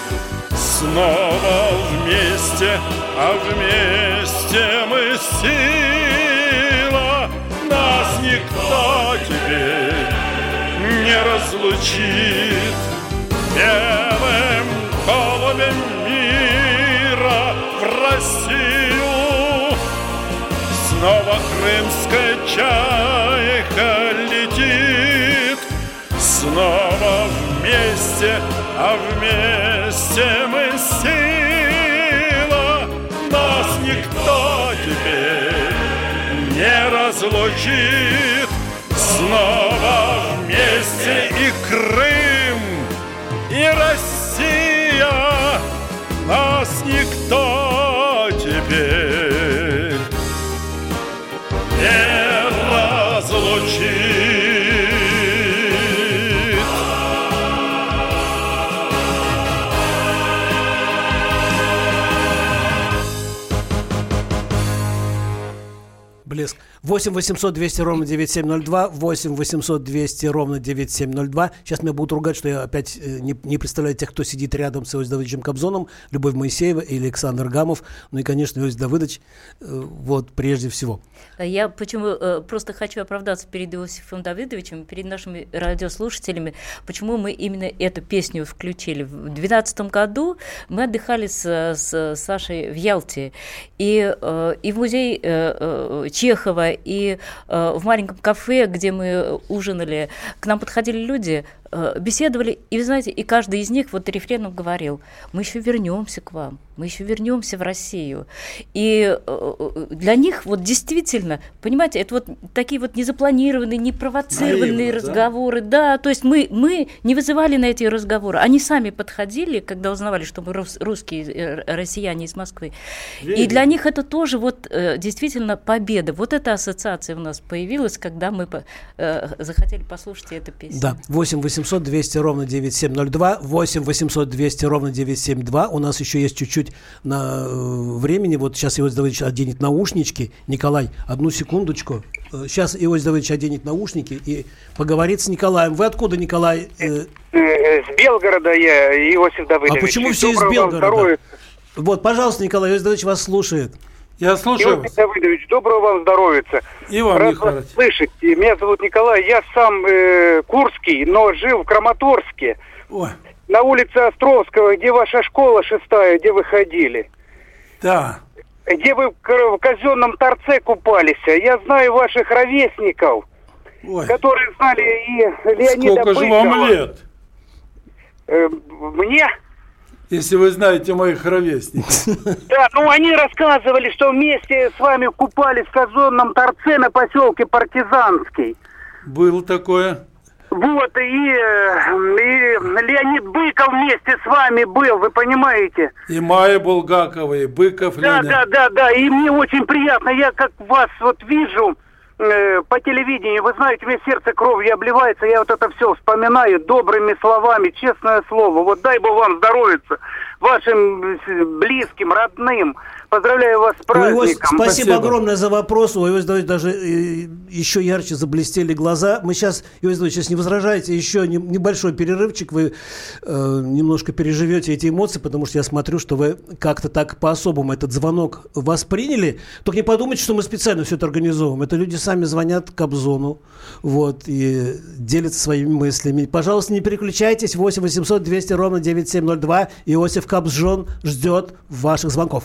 Снова вместе, а вместе мы сила. Нас никто теперь не разлучит. Белым голубем мира в Россию. Снова крымская чайка летит Снова вместе, а вместе мы сила. Нас никто теперь не разлучит. Снова вместе и Крым, 8 800 200 ровно 9702, 8 800 200 ровно 9702. Сейчас меня будут ругать, что я опять э, не, не представляю тех, кто сидит рядом с Иосифом Давыдовичем Кобзоном, Любовь Моисеева или Александр Гамов. Ну и, конечно, Иосиф Давыдович, э, вот, прежде всего. Я почему э, просто хочу оправдаться перед Иосифом Давыдовичем, перед нашими радиослушателями, почему мы именно эту песню включили. В 2012 году мы отдыхали с, с Сашей в Ялте, и, э, и в музей э, э, Чехова, и э, в маленьком кафе, где мы ужинали, к нам подходили люди, э, беседовали, и вы знаете, и каждый из них вот рефреном говорил, мы еще вернемся к вам, мы еще вернемся в Россию. И э, для них вот действительно, понимаете, это вот такие вот незапланированные, непровоцированные Наивно, да? разговоры, да? то есть мы, мы не вызывали на эти разговоры, они сами подходили, когда узнавали, что мы рус- русские э, россияне из Москвы. И для них это тоже вот э, действительно победа. Вот эта ассоциация у нас появилась, когда мы э, захотели послушать эту песню. Да, 8 800 200 ровно 9702, 8 800 200 ровно 972. У нас еще есть чуть-чуть на э, времени. Вот сейчас Иосиф Давыдович оденет наушнички. Николай, одну секундочку. Э, Сейчас Иосиф Давыдович оденет наушники и поговорит с Николаем. Вы откуда, Николай? Э, С Белгорода я, Иосиф Давыдович. А почему все из Белгорода? Вот, пожалуйста, Николай, Иосиф Давыдович вас слушает. Я слушаю Иосиф Давыдович, доброго вам здоровья. И вам, Рад вас слышать. Меня зовут Николай, я сам э, курский, но жил в Краматорске. Ой, На улице Островского, где ваша школа шестая, где вы ходили. да. Где вы в казенном торце купались. Я знаю ваших ровесников. Ой. которые знали и Леонида Сколько же вам лет? Э, Мне? Если вы знаете моих ровесников. <laughs> Да, ну они рассказывали, что вместе с вами купались в казонном торце на поселке Партизанский. Было такое. Вот, и, э, и Леонид Быков вместе с вами был, вы понимаете? И Майя Булгакова, и Быков Да, Леня. да, да, да, и мне очень приятно, я как вас вот вижу э, по телевидению, вы знаете, мне сердце кровью обливается, я вот это все вспоминаю добрыми словами, честное слово, вот дай Бог вам здоровиться, вашим близким, родным, поздравляю вас с Ой, Иосиф, праздником. спасибо, Спасибо. огромное за вопрос. Ой, Иосиф Давыдович, даже э, еще ярче заблестели глаза. Мы сейчас, Иосиф сейчас не возражаете, еще не- небольшой перерывчик, вы э, немножко переживете эти эмоции, потому что я смотрю, что вы как-то так по-особому этот звонок восприняли. Только не подумайте, что мы специально все это организовываем. Это люди сами звонят Кобзону вот, и делятся своими мыслями. Пожалуйста, не переключайтесь. 8 800 200 ровно 9702. Иосиф Кобзжон ждет ваших звонков.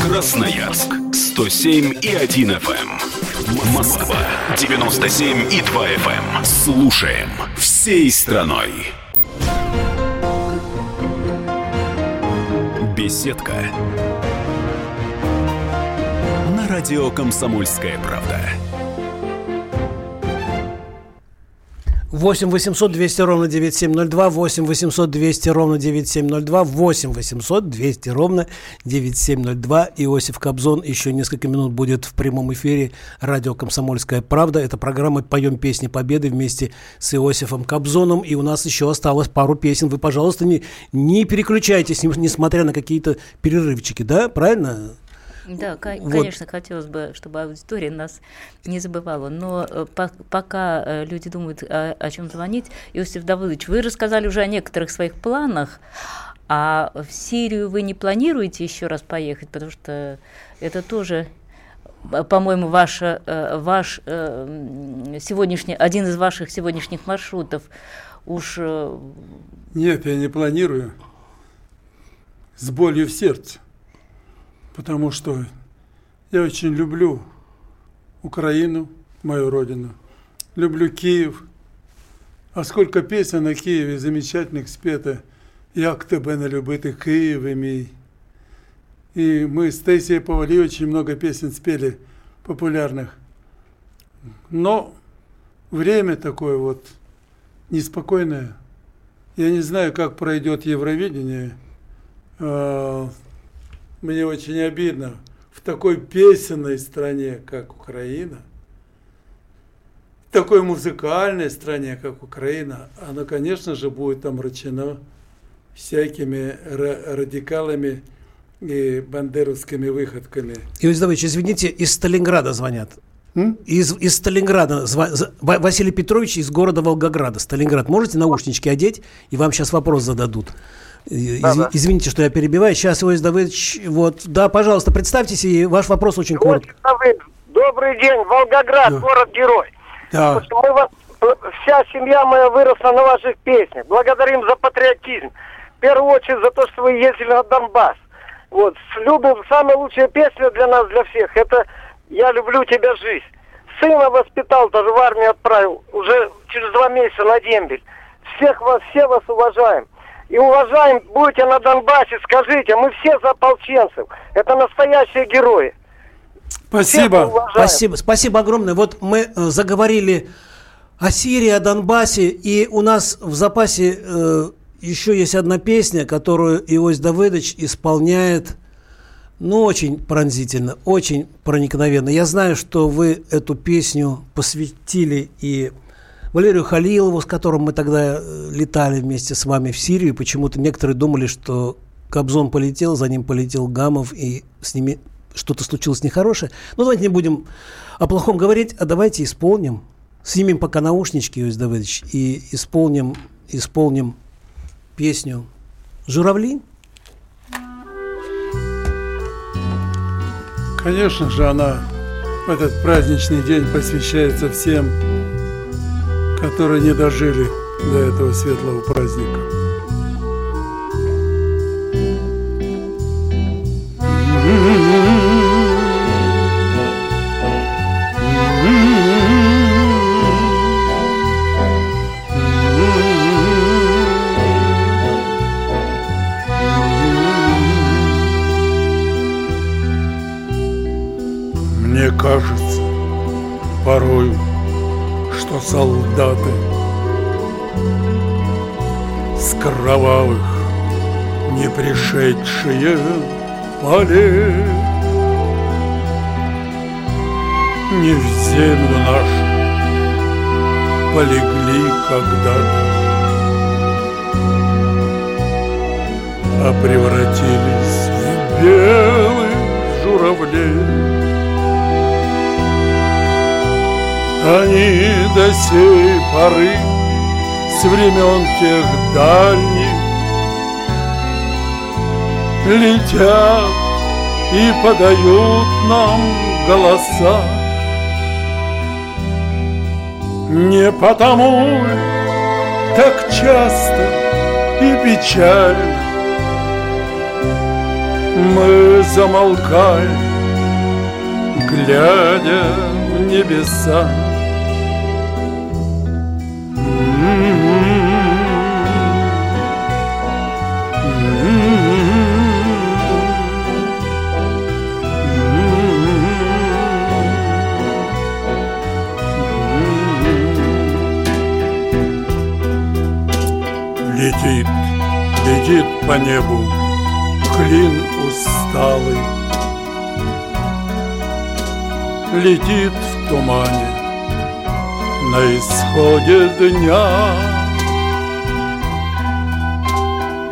Красноярск 107 и 1 FM. Москва 97 и 2 FM. Слушаем всей страной. Беседка. На радио Комсомольская правда. 8 800 200 ровно 9702, 8 800 200 ровно 9702, 8 800 200 ровно 9702. Иосиф Кобзон еще несколько минут будет в прямом эфире радио «Комсомольская правда». Это программа «Поем песни Победы» вместе с Иосифом Кобзоном. И у нас еще осталось пару песен. Вы, пожалуйста, не, не переключайтесь, не- несмотря на какие-то перерывчики, да? Правильно? Да, Вот. конечно, хотелось бы, чтобы аудитория нас не забывала. Но э, по- пока э, люди думают, о, о чем звонить, Иосиф Давыдович, вы рассказали уже о некоторых своих планах, а в Сирию вы не планируете еще раз поехать, потому что это тоже э, по-моему, ваша, ваш сегодняшний, один из ваших сегодняшних маршрутов уж Нет, я не планирую. С болью в сердце. Потому что я очень люблю Украину, мою родину. Люблю Киев. А сколько песен о Киеве замечательных спето. Як тебе не любити, Києве мій. И мы с Таисией Повали очень много песен спели популярных. Но время такое вот неспокойное. Я не знаю, как пройдет Евровидение. Мне очень обидно. В такой песенной стране, как Украина, в такой музыкальной стране, как Украина, оно, конечно же, будет омрачено всякими ра- радикалами и бандеровскими выходками. Иосиф Давыдович, извините, из Сталинграда звонят. Из, из Сталинграда. зва- Василий Петрович из города Волгограда. Сталинград. Можете наушнички одеть, и вам сейчас вопрос зададут. Из- Да-да. Извините, что я перебиваю. Сейчас, Иосиф Давыдович, вот, да, пожалуйста, представьтесь, и ваш вопрос очень коротко. Добрый день, Волгоград, город-герой. Да. Потому что мы вас, вся семья моя выросла на ваших песнях. Благодарим за патриотизм. В первую очередь за то, что вы ездили на Донбасс. Вот, любим, самая лучшая песня для нас, для всех, это «Я люблю тебя, жизнь». Сына воспитал, даже в армию отправил, уже через два месяца на дембель. Всех вас, все вас уважаем. И уважаем, будете на Донбассе, скажите, мы все за ополченцев. Это настоящие герои. Спасибо. Спасибо, спасибо огромное. Вот мы э, заговорили о Сирии, о Донбассе, и у нас в запасе э, еще есть одна песня, которую Иосиф Давыдович исполняет, ну, очень пронзительно, очень проникновенно. Я знаю, что вы эту песню посвятили и Валерию Халилову, с которым мы тогда э, летали вместе с вами в Сирию. Почему-то некоторые думали, что Кобзон полетел, за ним полетел Гамов, и с ними что-то случилось нехорошее. Ну, давайте не будем о плохом говорить, а давайте исполним. Снимем пока наушнички, Иосиф Давыдович, и исполним, исполним песню «Журавли». Конечно же, она в этот праздничный день посвящается всем, которые не дожили до этого светлого праздника. Солдаты с кровавых не пришедшие полей не в землю нашу полегли когда-то, а превратились в белых журавлей. Они до сей поры с времен тех дальних летят и подают нам голоса. Не потому так часто и печально мы замолкаем, глядя в небеса. Летит по небу клин усталый, Летит в тумане на исходе дня.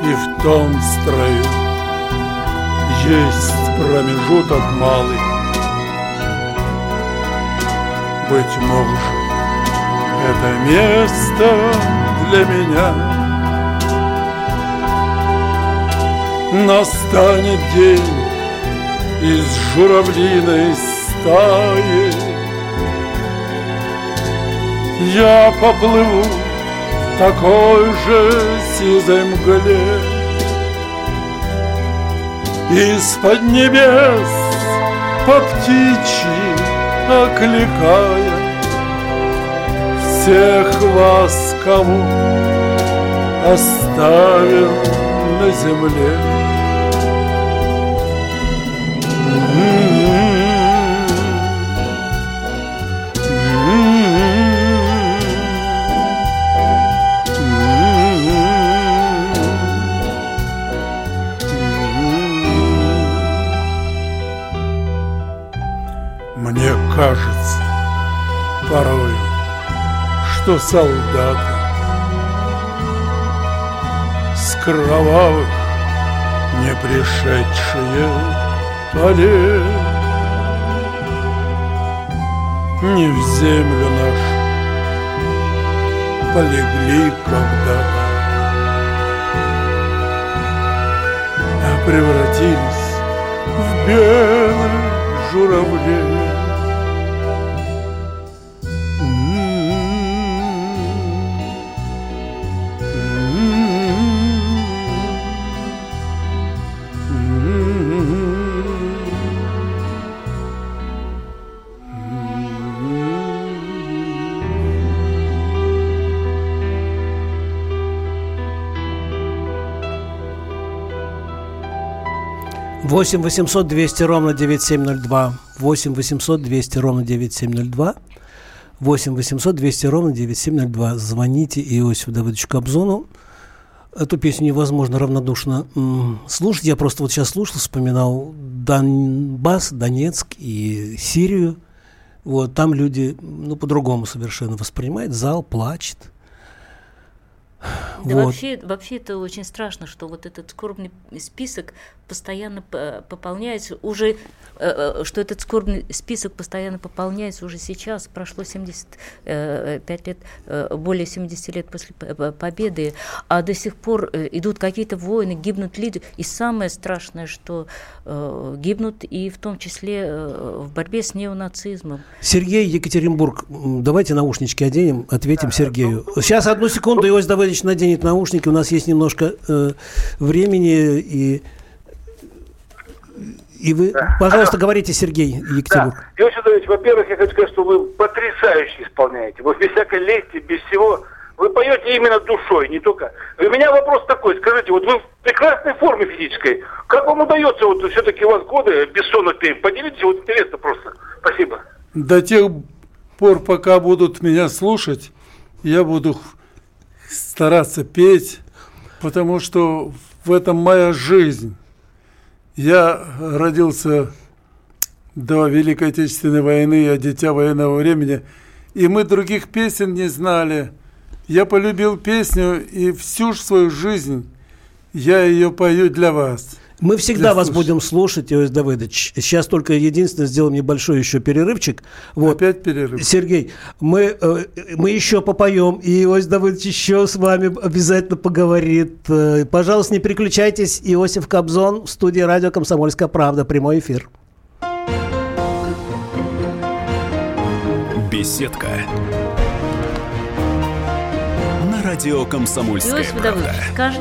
И в том строю есть промежуток малый. Быть может, это место для меня Настанет день из журавлиной стаи. Я поплыву в такой же сизой мгле. Из-под небес по птичьи окликая Всех вас, кого оставил на земле что солдаты. С кровавых не пришедшие полей не в землю нашу полегли когда-то, а превратились в белых журавлей. Восемь восемьсот двести ровно девять семь ноль два. Восемь восемьсот двести ровно девять семь ноль два. Восемь восемьсот двести ровно девять семь ноль два. Звоните Иосифу Давыдовичу Кобзону. Эту песню невозможно равнодушно слушать. Я просто вот сейчас слушал, вспоминал Донбасс, Донецк и Сирию. Вот там люди, ну, по-другому совершенно воспринимают. Зал плачет. Да Вот. вообще, вообще это очень страшно, что вот этот скорбный список постоянно пополняется. Уже Э, э, что этот скорбный список постоянно пополняется уже сейчас, прошло 75 э, лет, более 70 лет после победы, а до сих пор идут какие-то войны, гибнут люди, и самое страшное, что гибнут и в том числе в борьбе с неонацизмом. Сергей Екатеринбург, давайте наушнички оденем, ответим Сергею. Сейчас одну секунду, Иосиф Давыдович наденет наушники, у нас есть немножко э, времени и и вы, да. пожалуйста, Алло. говорите, Сергей Екатеринбург. Да. Иосиф Давидович, во-первых, я хочу сказать, что вы потрясающе исполняете. Вы без всякой лести, без всего. Вы поете именно душой, не только. У меня вопрос такой, скажите, вот вы в прекрасной форме физической. Как вам удается, вот все-таки у вас годы бессонных период? Поделитесь, вот интересно просто. Спасибо. До тех пор, пока будут меня слушать, я буду стараться петь, потому что в этом моя жизнь. Я родился до Великой Отечественной войны, я дитя военного времени, и мы других песен не знали. Я полюбил песню, и всю свою жизнь я ее пою для вас. Мы всегда вас будем слушать, Иосиф Давыдович. Сейчас только единственное, сделаем небольшой еще перерывчик. Вот. Опять перерыв. Сергей, мы, э, мы еще попоем, и Иосиф Давыдович еще с вами обязательно поговорит. Э, пожалуйста, не переключайтесь. Иосиф Кобзон в студии радио «Комсомольская правда». Прямой эфир. Беседка. На радио «Комсомольская Иосиф правда». Давыдович, скажи,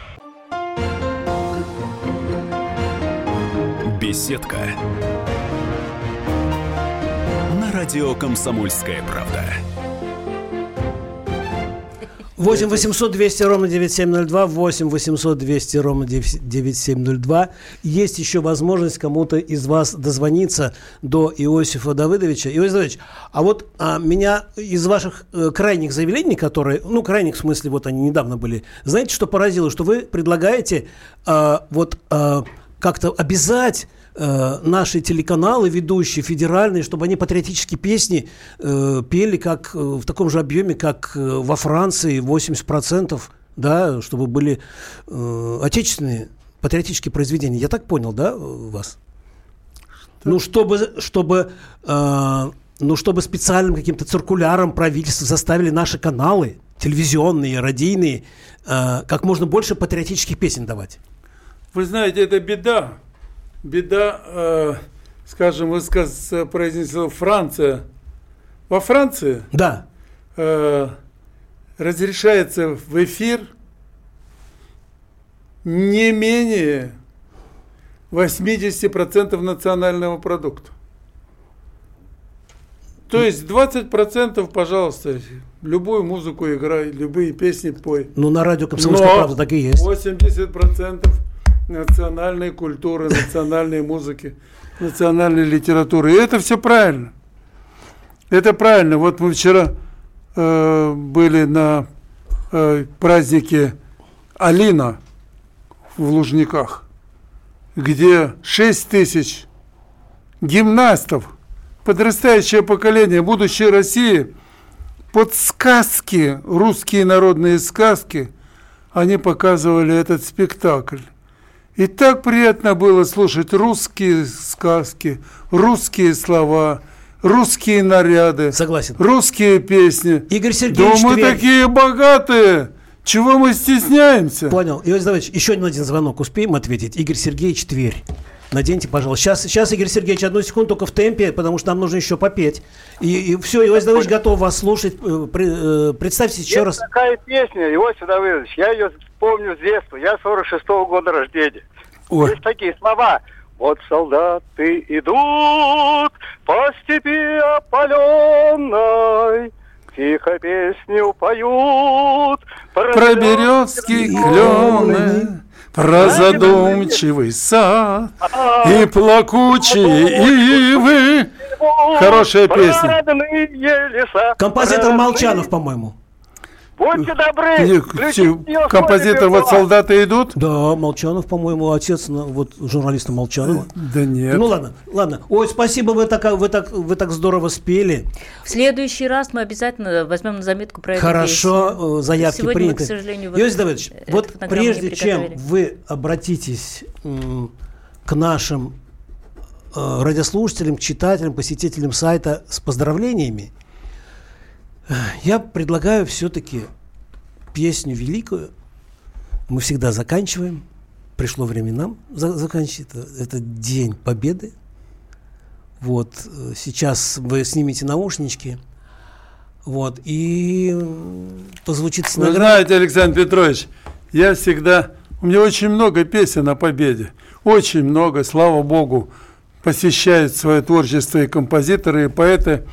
Беседка. На радио «Комсомольская правда». 8 800 200 ровно 9702, 8 800 200 ровно 9702. Есть еще возможность кому-то из вас дозвониться до Иосифа Давыдовича. Иосиф Давыдович, а вот а, меня из ваших э, крайних заявлений, которые, ну, крайних в смысле, вот они недавно были, знаете, что поразило? Что вы предлагаете а, вот а, как-то обязать э, наши телеканалы, ведущие, федеральные, чтобы они патриотические песни э, пели как, э, в таком же объеме, как э, во Франции, 80%, да, чтобы были э, отечественные патриотические произведения. Я так понял, да, вас? Что? Ну, чтобы, чтобы, э, ну, чтобы специальным каким-то циркуляром правительства заставили наши каналы, телевизионные, радийные, э, как можно больше патриотических песен давать. Вы знаете, это беда беда, э, скажем, вы сказ, произнесли Франция. Во Франции да. э, разрешается в эфир не менее 80% национального продукта. То есть 20%, пожалуйста, любую музыку играй, любые песни пой. Ну, на радио «Комсомольская правда» так и есть. 80% национальной культуры, национальной музыки, национальной литературы. И это все правильно. Это правильно. Вот мы вчера э, были на э, празднике Алина в Лужниках, где 6 тысяч гимнастов, подрастающее поколение будущей России, под сказки, русские народные сказки, они показывали этот спектакль. И так приятно было слушать русские сказки, русские слова, русские наряды. Согласен. Русские песни. Игорь Сергеевич Да мы Тверь. такие богатые. Чего мы стесняемся? Понял. Иосиф Давыдович, еще один звонок успеем ответить. Игорь Сергеевич Тверь. Наденьте, пожалуйста. Сейчас, сейчас, Игорь Сергеевич, одну секунду только в темпе, потому что нам нужно еще попеть. И, и все, Иосиф Давыдович готов вас слушать. Э, э, представьте еще раз. такая песня, Иосиф Давыдович, я ее помню с детства. Я 46-го года рождения. Ой. Есть такие слова. Вот солдаты идут по степи опаленной, Тихо песню поют про, про березки клены, про задумчивый сад и плакучие ивы. Хорошая песня. Композитор Молчанов, по-моему. Будьте добры, Композитор «Вот солдаты идут»? Да, Молчанов, по-моему, отец вот журналиста Молчанова. Да нет. Ну ладно, ладно. Ой, спасибо, вы так, вы так, вы так здорово спели. В следующий раз мы обязательно возьмем на заметку про. Хорошо, песню. заявки Сегодня приняты. Мы, к сожалению, Иосиф Давыдович, вот прежде чем вы обратитесь к нашим э, радиослушателям, читателям, посетителям сайта с поздравлениями, я предлагаю все-таки песню великую. Мы всегда заканчиваем. Пришло время нам за заканчивать. Это, это День Победы. Вот. Сейчас вы снимете наушнички. Вот. И позвучит с Вы знаете, Александр Петрович, я всегда... У меня очень много песен о победе. Очень много, слава богу, посещают свое творчество и композиторы, и поэты.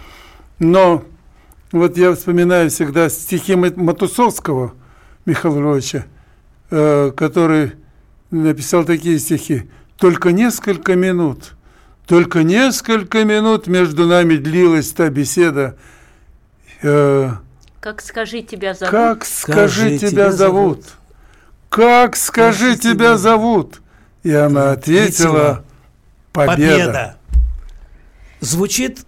Но вот я вспоминаю всегда стихи Матусовского Михаила Львовича, э, который написал такие стихи. «Только несколько минут, только несколько минут между нами длилась та беседа». Э, как скажи тебя зовут? Как скажи, скажи тебя зовут? Как скажи тебя зовут? И она ответила «Победа». Победа. Звучит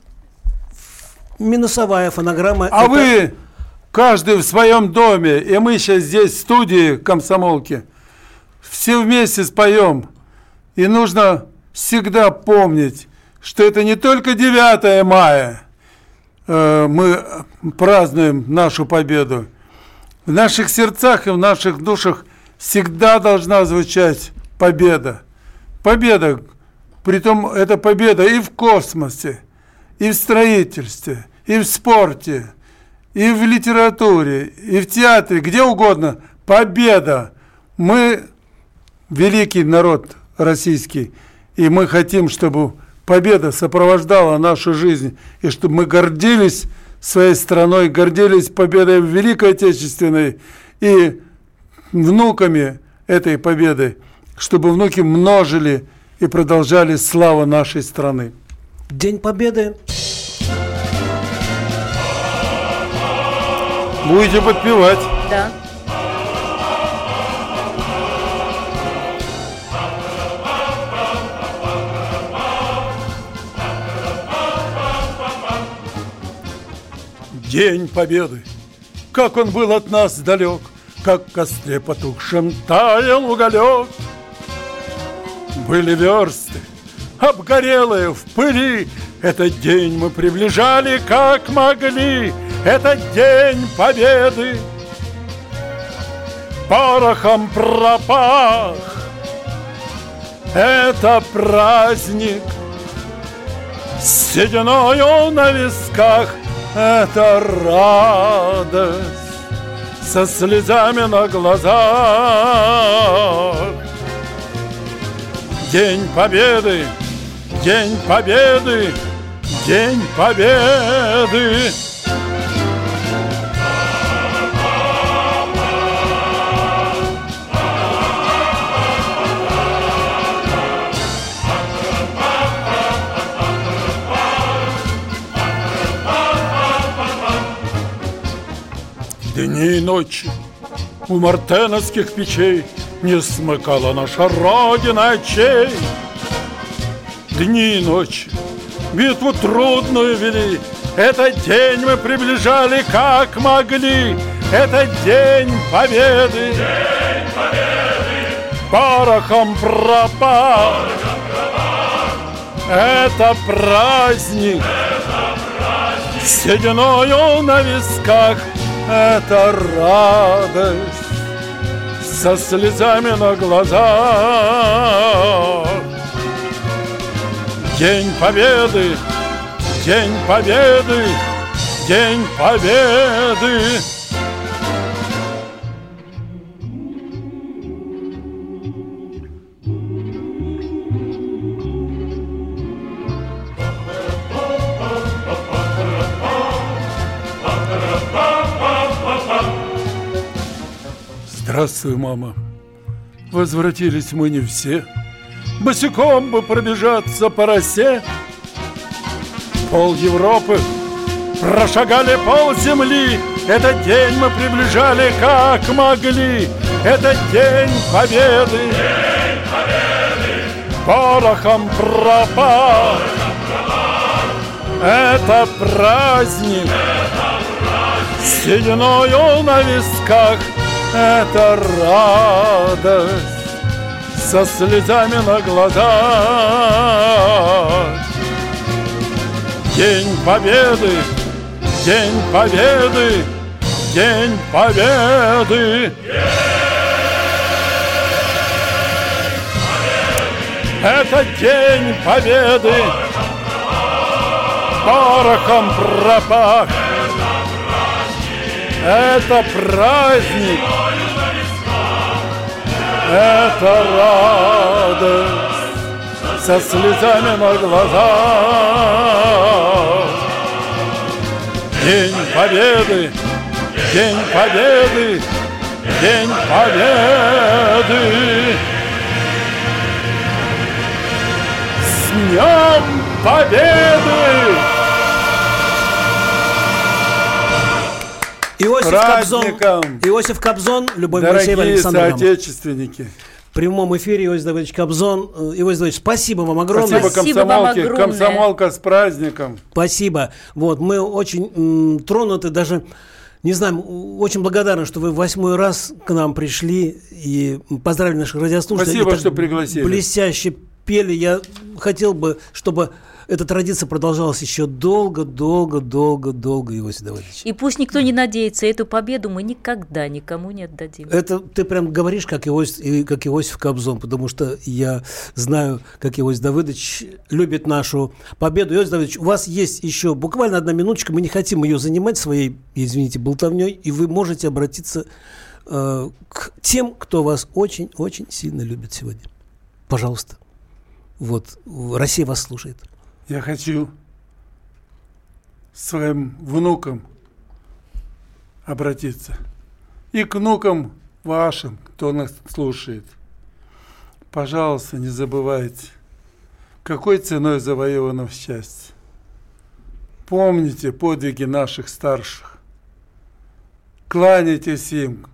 минусовая фонограмма. А это... вы, каждый в своем доме, и мы сейчас здесь в студии комсомолки, все вместе споем. И нужно всегда помнить, что это не только 9 мая э, мы празднуем нашу победу. В наших сердцах и в наших душах всегда должна звучать победа. Победа, притом это победа и в космосе, и в строительстве, и в спорте, и в литературе, и в театре, где угодно. Победа! Мы великий народ российский, и мы хотим, чтобы победа сопровождала нашу жизнь, и чтобы мы гордились своей страной, гордились победой в Великой Отечественной и внуками этой победы, чтобы внуки множили и продолжали славу нашей страны. День Победы Будете подпевать. Да. День Победы, как он был от нас далек, Как в костре потухшем таял уголек. Были версты, обгорелые в пыли, Этот день мы приближали, как могли, это день победы. Порохом пропах. Это праздник. Сединою на висках. Это радость. Со слезами на глазах. День Победы, День Победы, День Победы. Дни и ночи у мартеновских печей Не смыкала наша Родина очей. Дни и ночи битву трудную вели, Этот день мы приближали как могли, Это день победы. День победы. Порохом пропал. Это праздник. Это праздник. Сединою на висках это радость со слезами на глазах. День Победы, День Победы, День Победы. Здравствуй, мама. возвратились мы не все. Босиком бы пробежаться по росе. Пол Европы прошагали пол земли. Этот день мы приближали как могли. Это день победы. День победы. Порохом пропал. Это праздник. Это праздник. Сединою на висках. Это радость со слезами на глазах. День Победы, День Победы, День Победы. Это День Победы. Порохом пропах. Это праздник. Это радость со слезами на глазах. День Победы, День Победы, День Победы. С Днем Победы! Иосиф Праздником! Кобзон, Иосиф Кобзон, Любовь Дорогие Моисеева, Александр соотечественники, В прямом эфире Иосиф Давыдович Кобзон. Э, Иосиф Давыдович, спасибо вам огромное. спасибо комсомолке, комсомолка с праздником. Спасибо. Вот, мы очень м, тронуты, даже, не знаю, очень благодарны, что вы в восьмой раз к нам пришли и поздравили наших радиослушателей. Спасибо, что пригласили. Блестяще пели. Я хотел бы, чтобы эта традиция продолжалась еще долго, долго, долго, долго, Иосиф Давыдович. И пусть никто не надеется, эту победу мы никогда никому не отдадим. Это ты прям говоришь, как Иосиф, как Иосиф Кобзон, потому что я знаю, как Иосиф Давыдович любит нашу победу. Иосиф Давыдович, у вас есть еще буквально одна минуточка, мы не хотим ее занимать своей, извините, болтовней, и вы можете обратиться э, к тем, кто вас очень-очень сильно любит сегодня. Пожалуйста. Вот, Россия вас слушает. Я хочу своим внукам обратиться. И к внукам вашим, кто нас слушает. Пожалуйста, не забывайте, какой ценой завоевано счастье. Помните подвиги наших старших. Кланяйтесь им.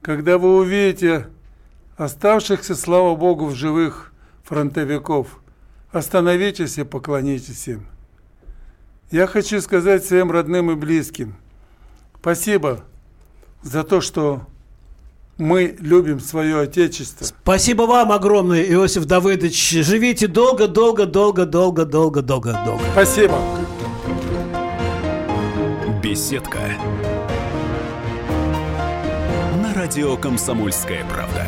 Когда вы увидите оставшихся, слава Богу, в живых фронтовиков, остановитесь и поклонитесь им. Я хочу сказать своим родным и близким, спасибо за то, что мы любим свое Отечество. Спасибо вам огромное, Иосиф Давыдович. Живите долго, долго, долго, долго, долго, долго, долго. Спасибо. Беседка. На радио «Комсомольская правда».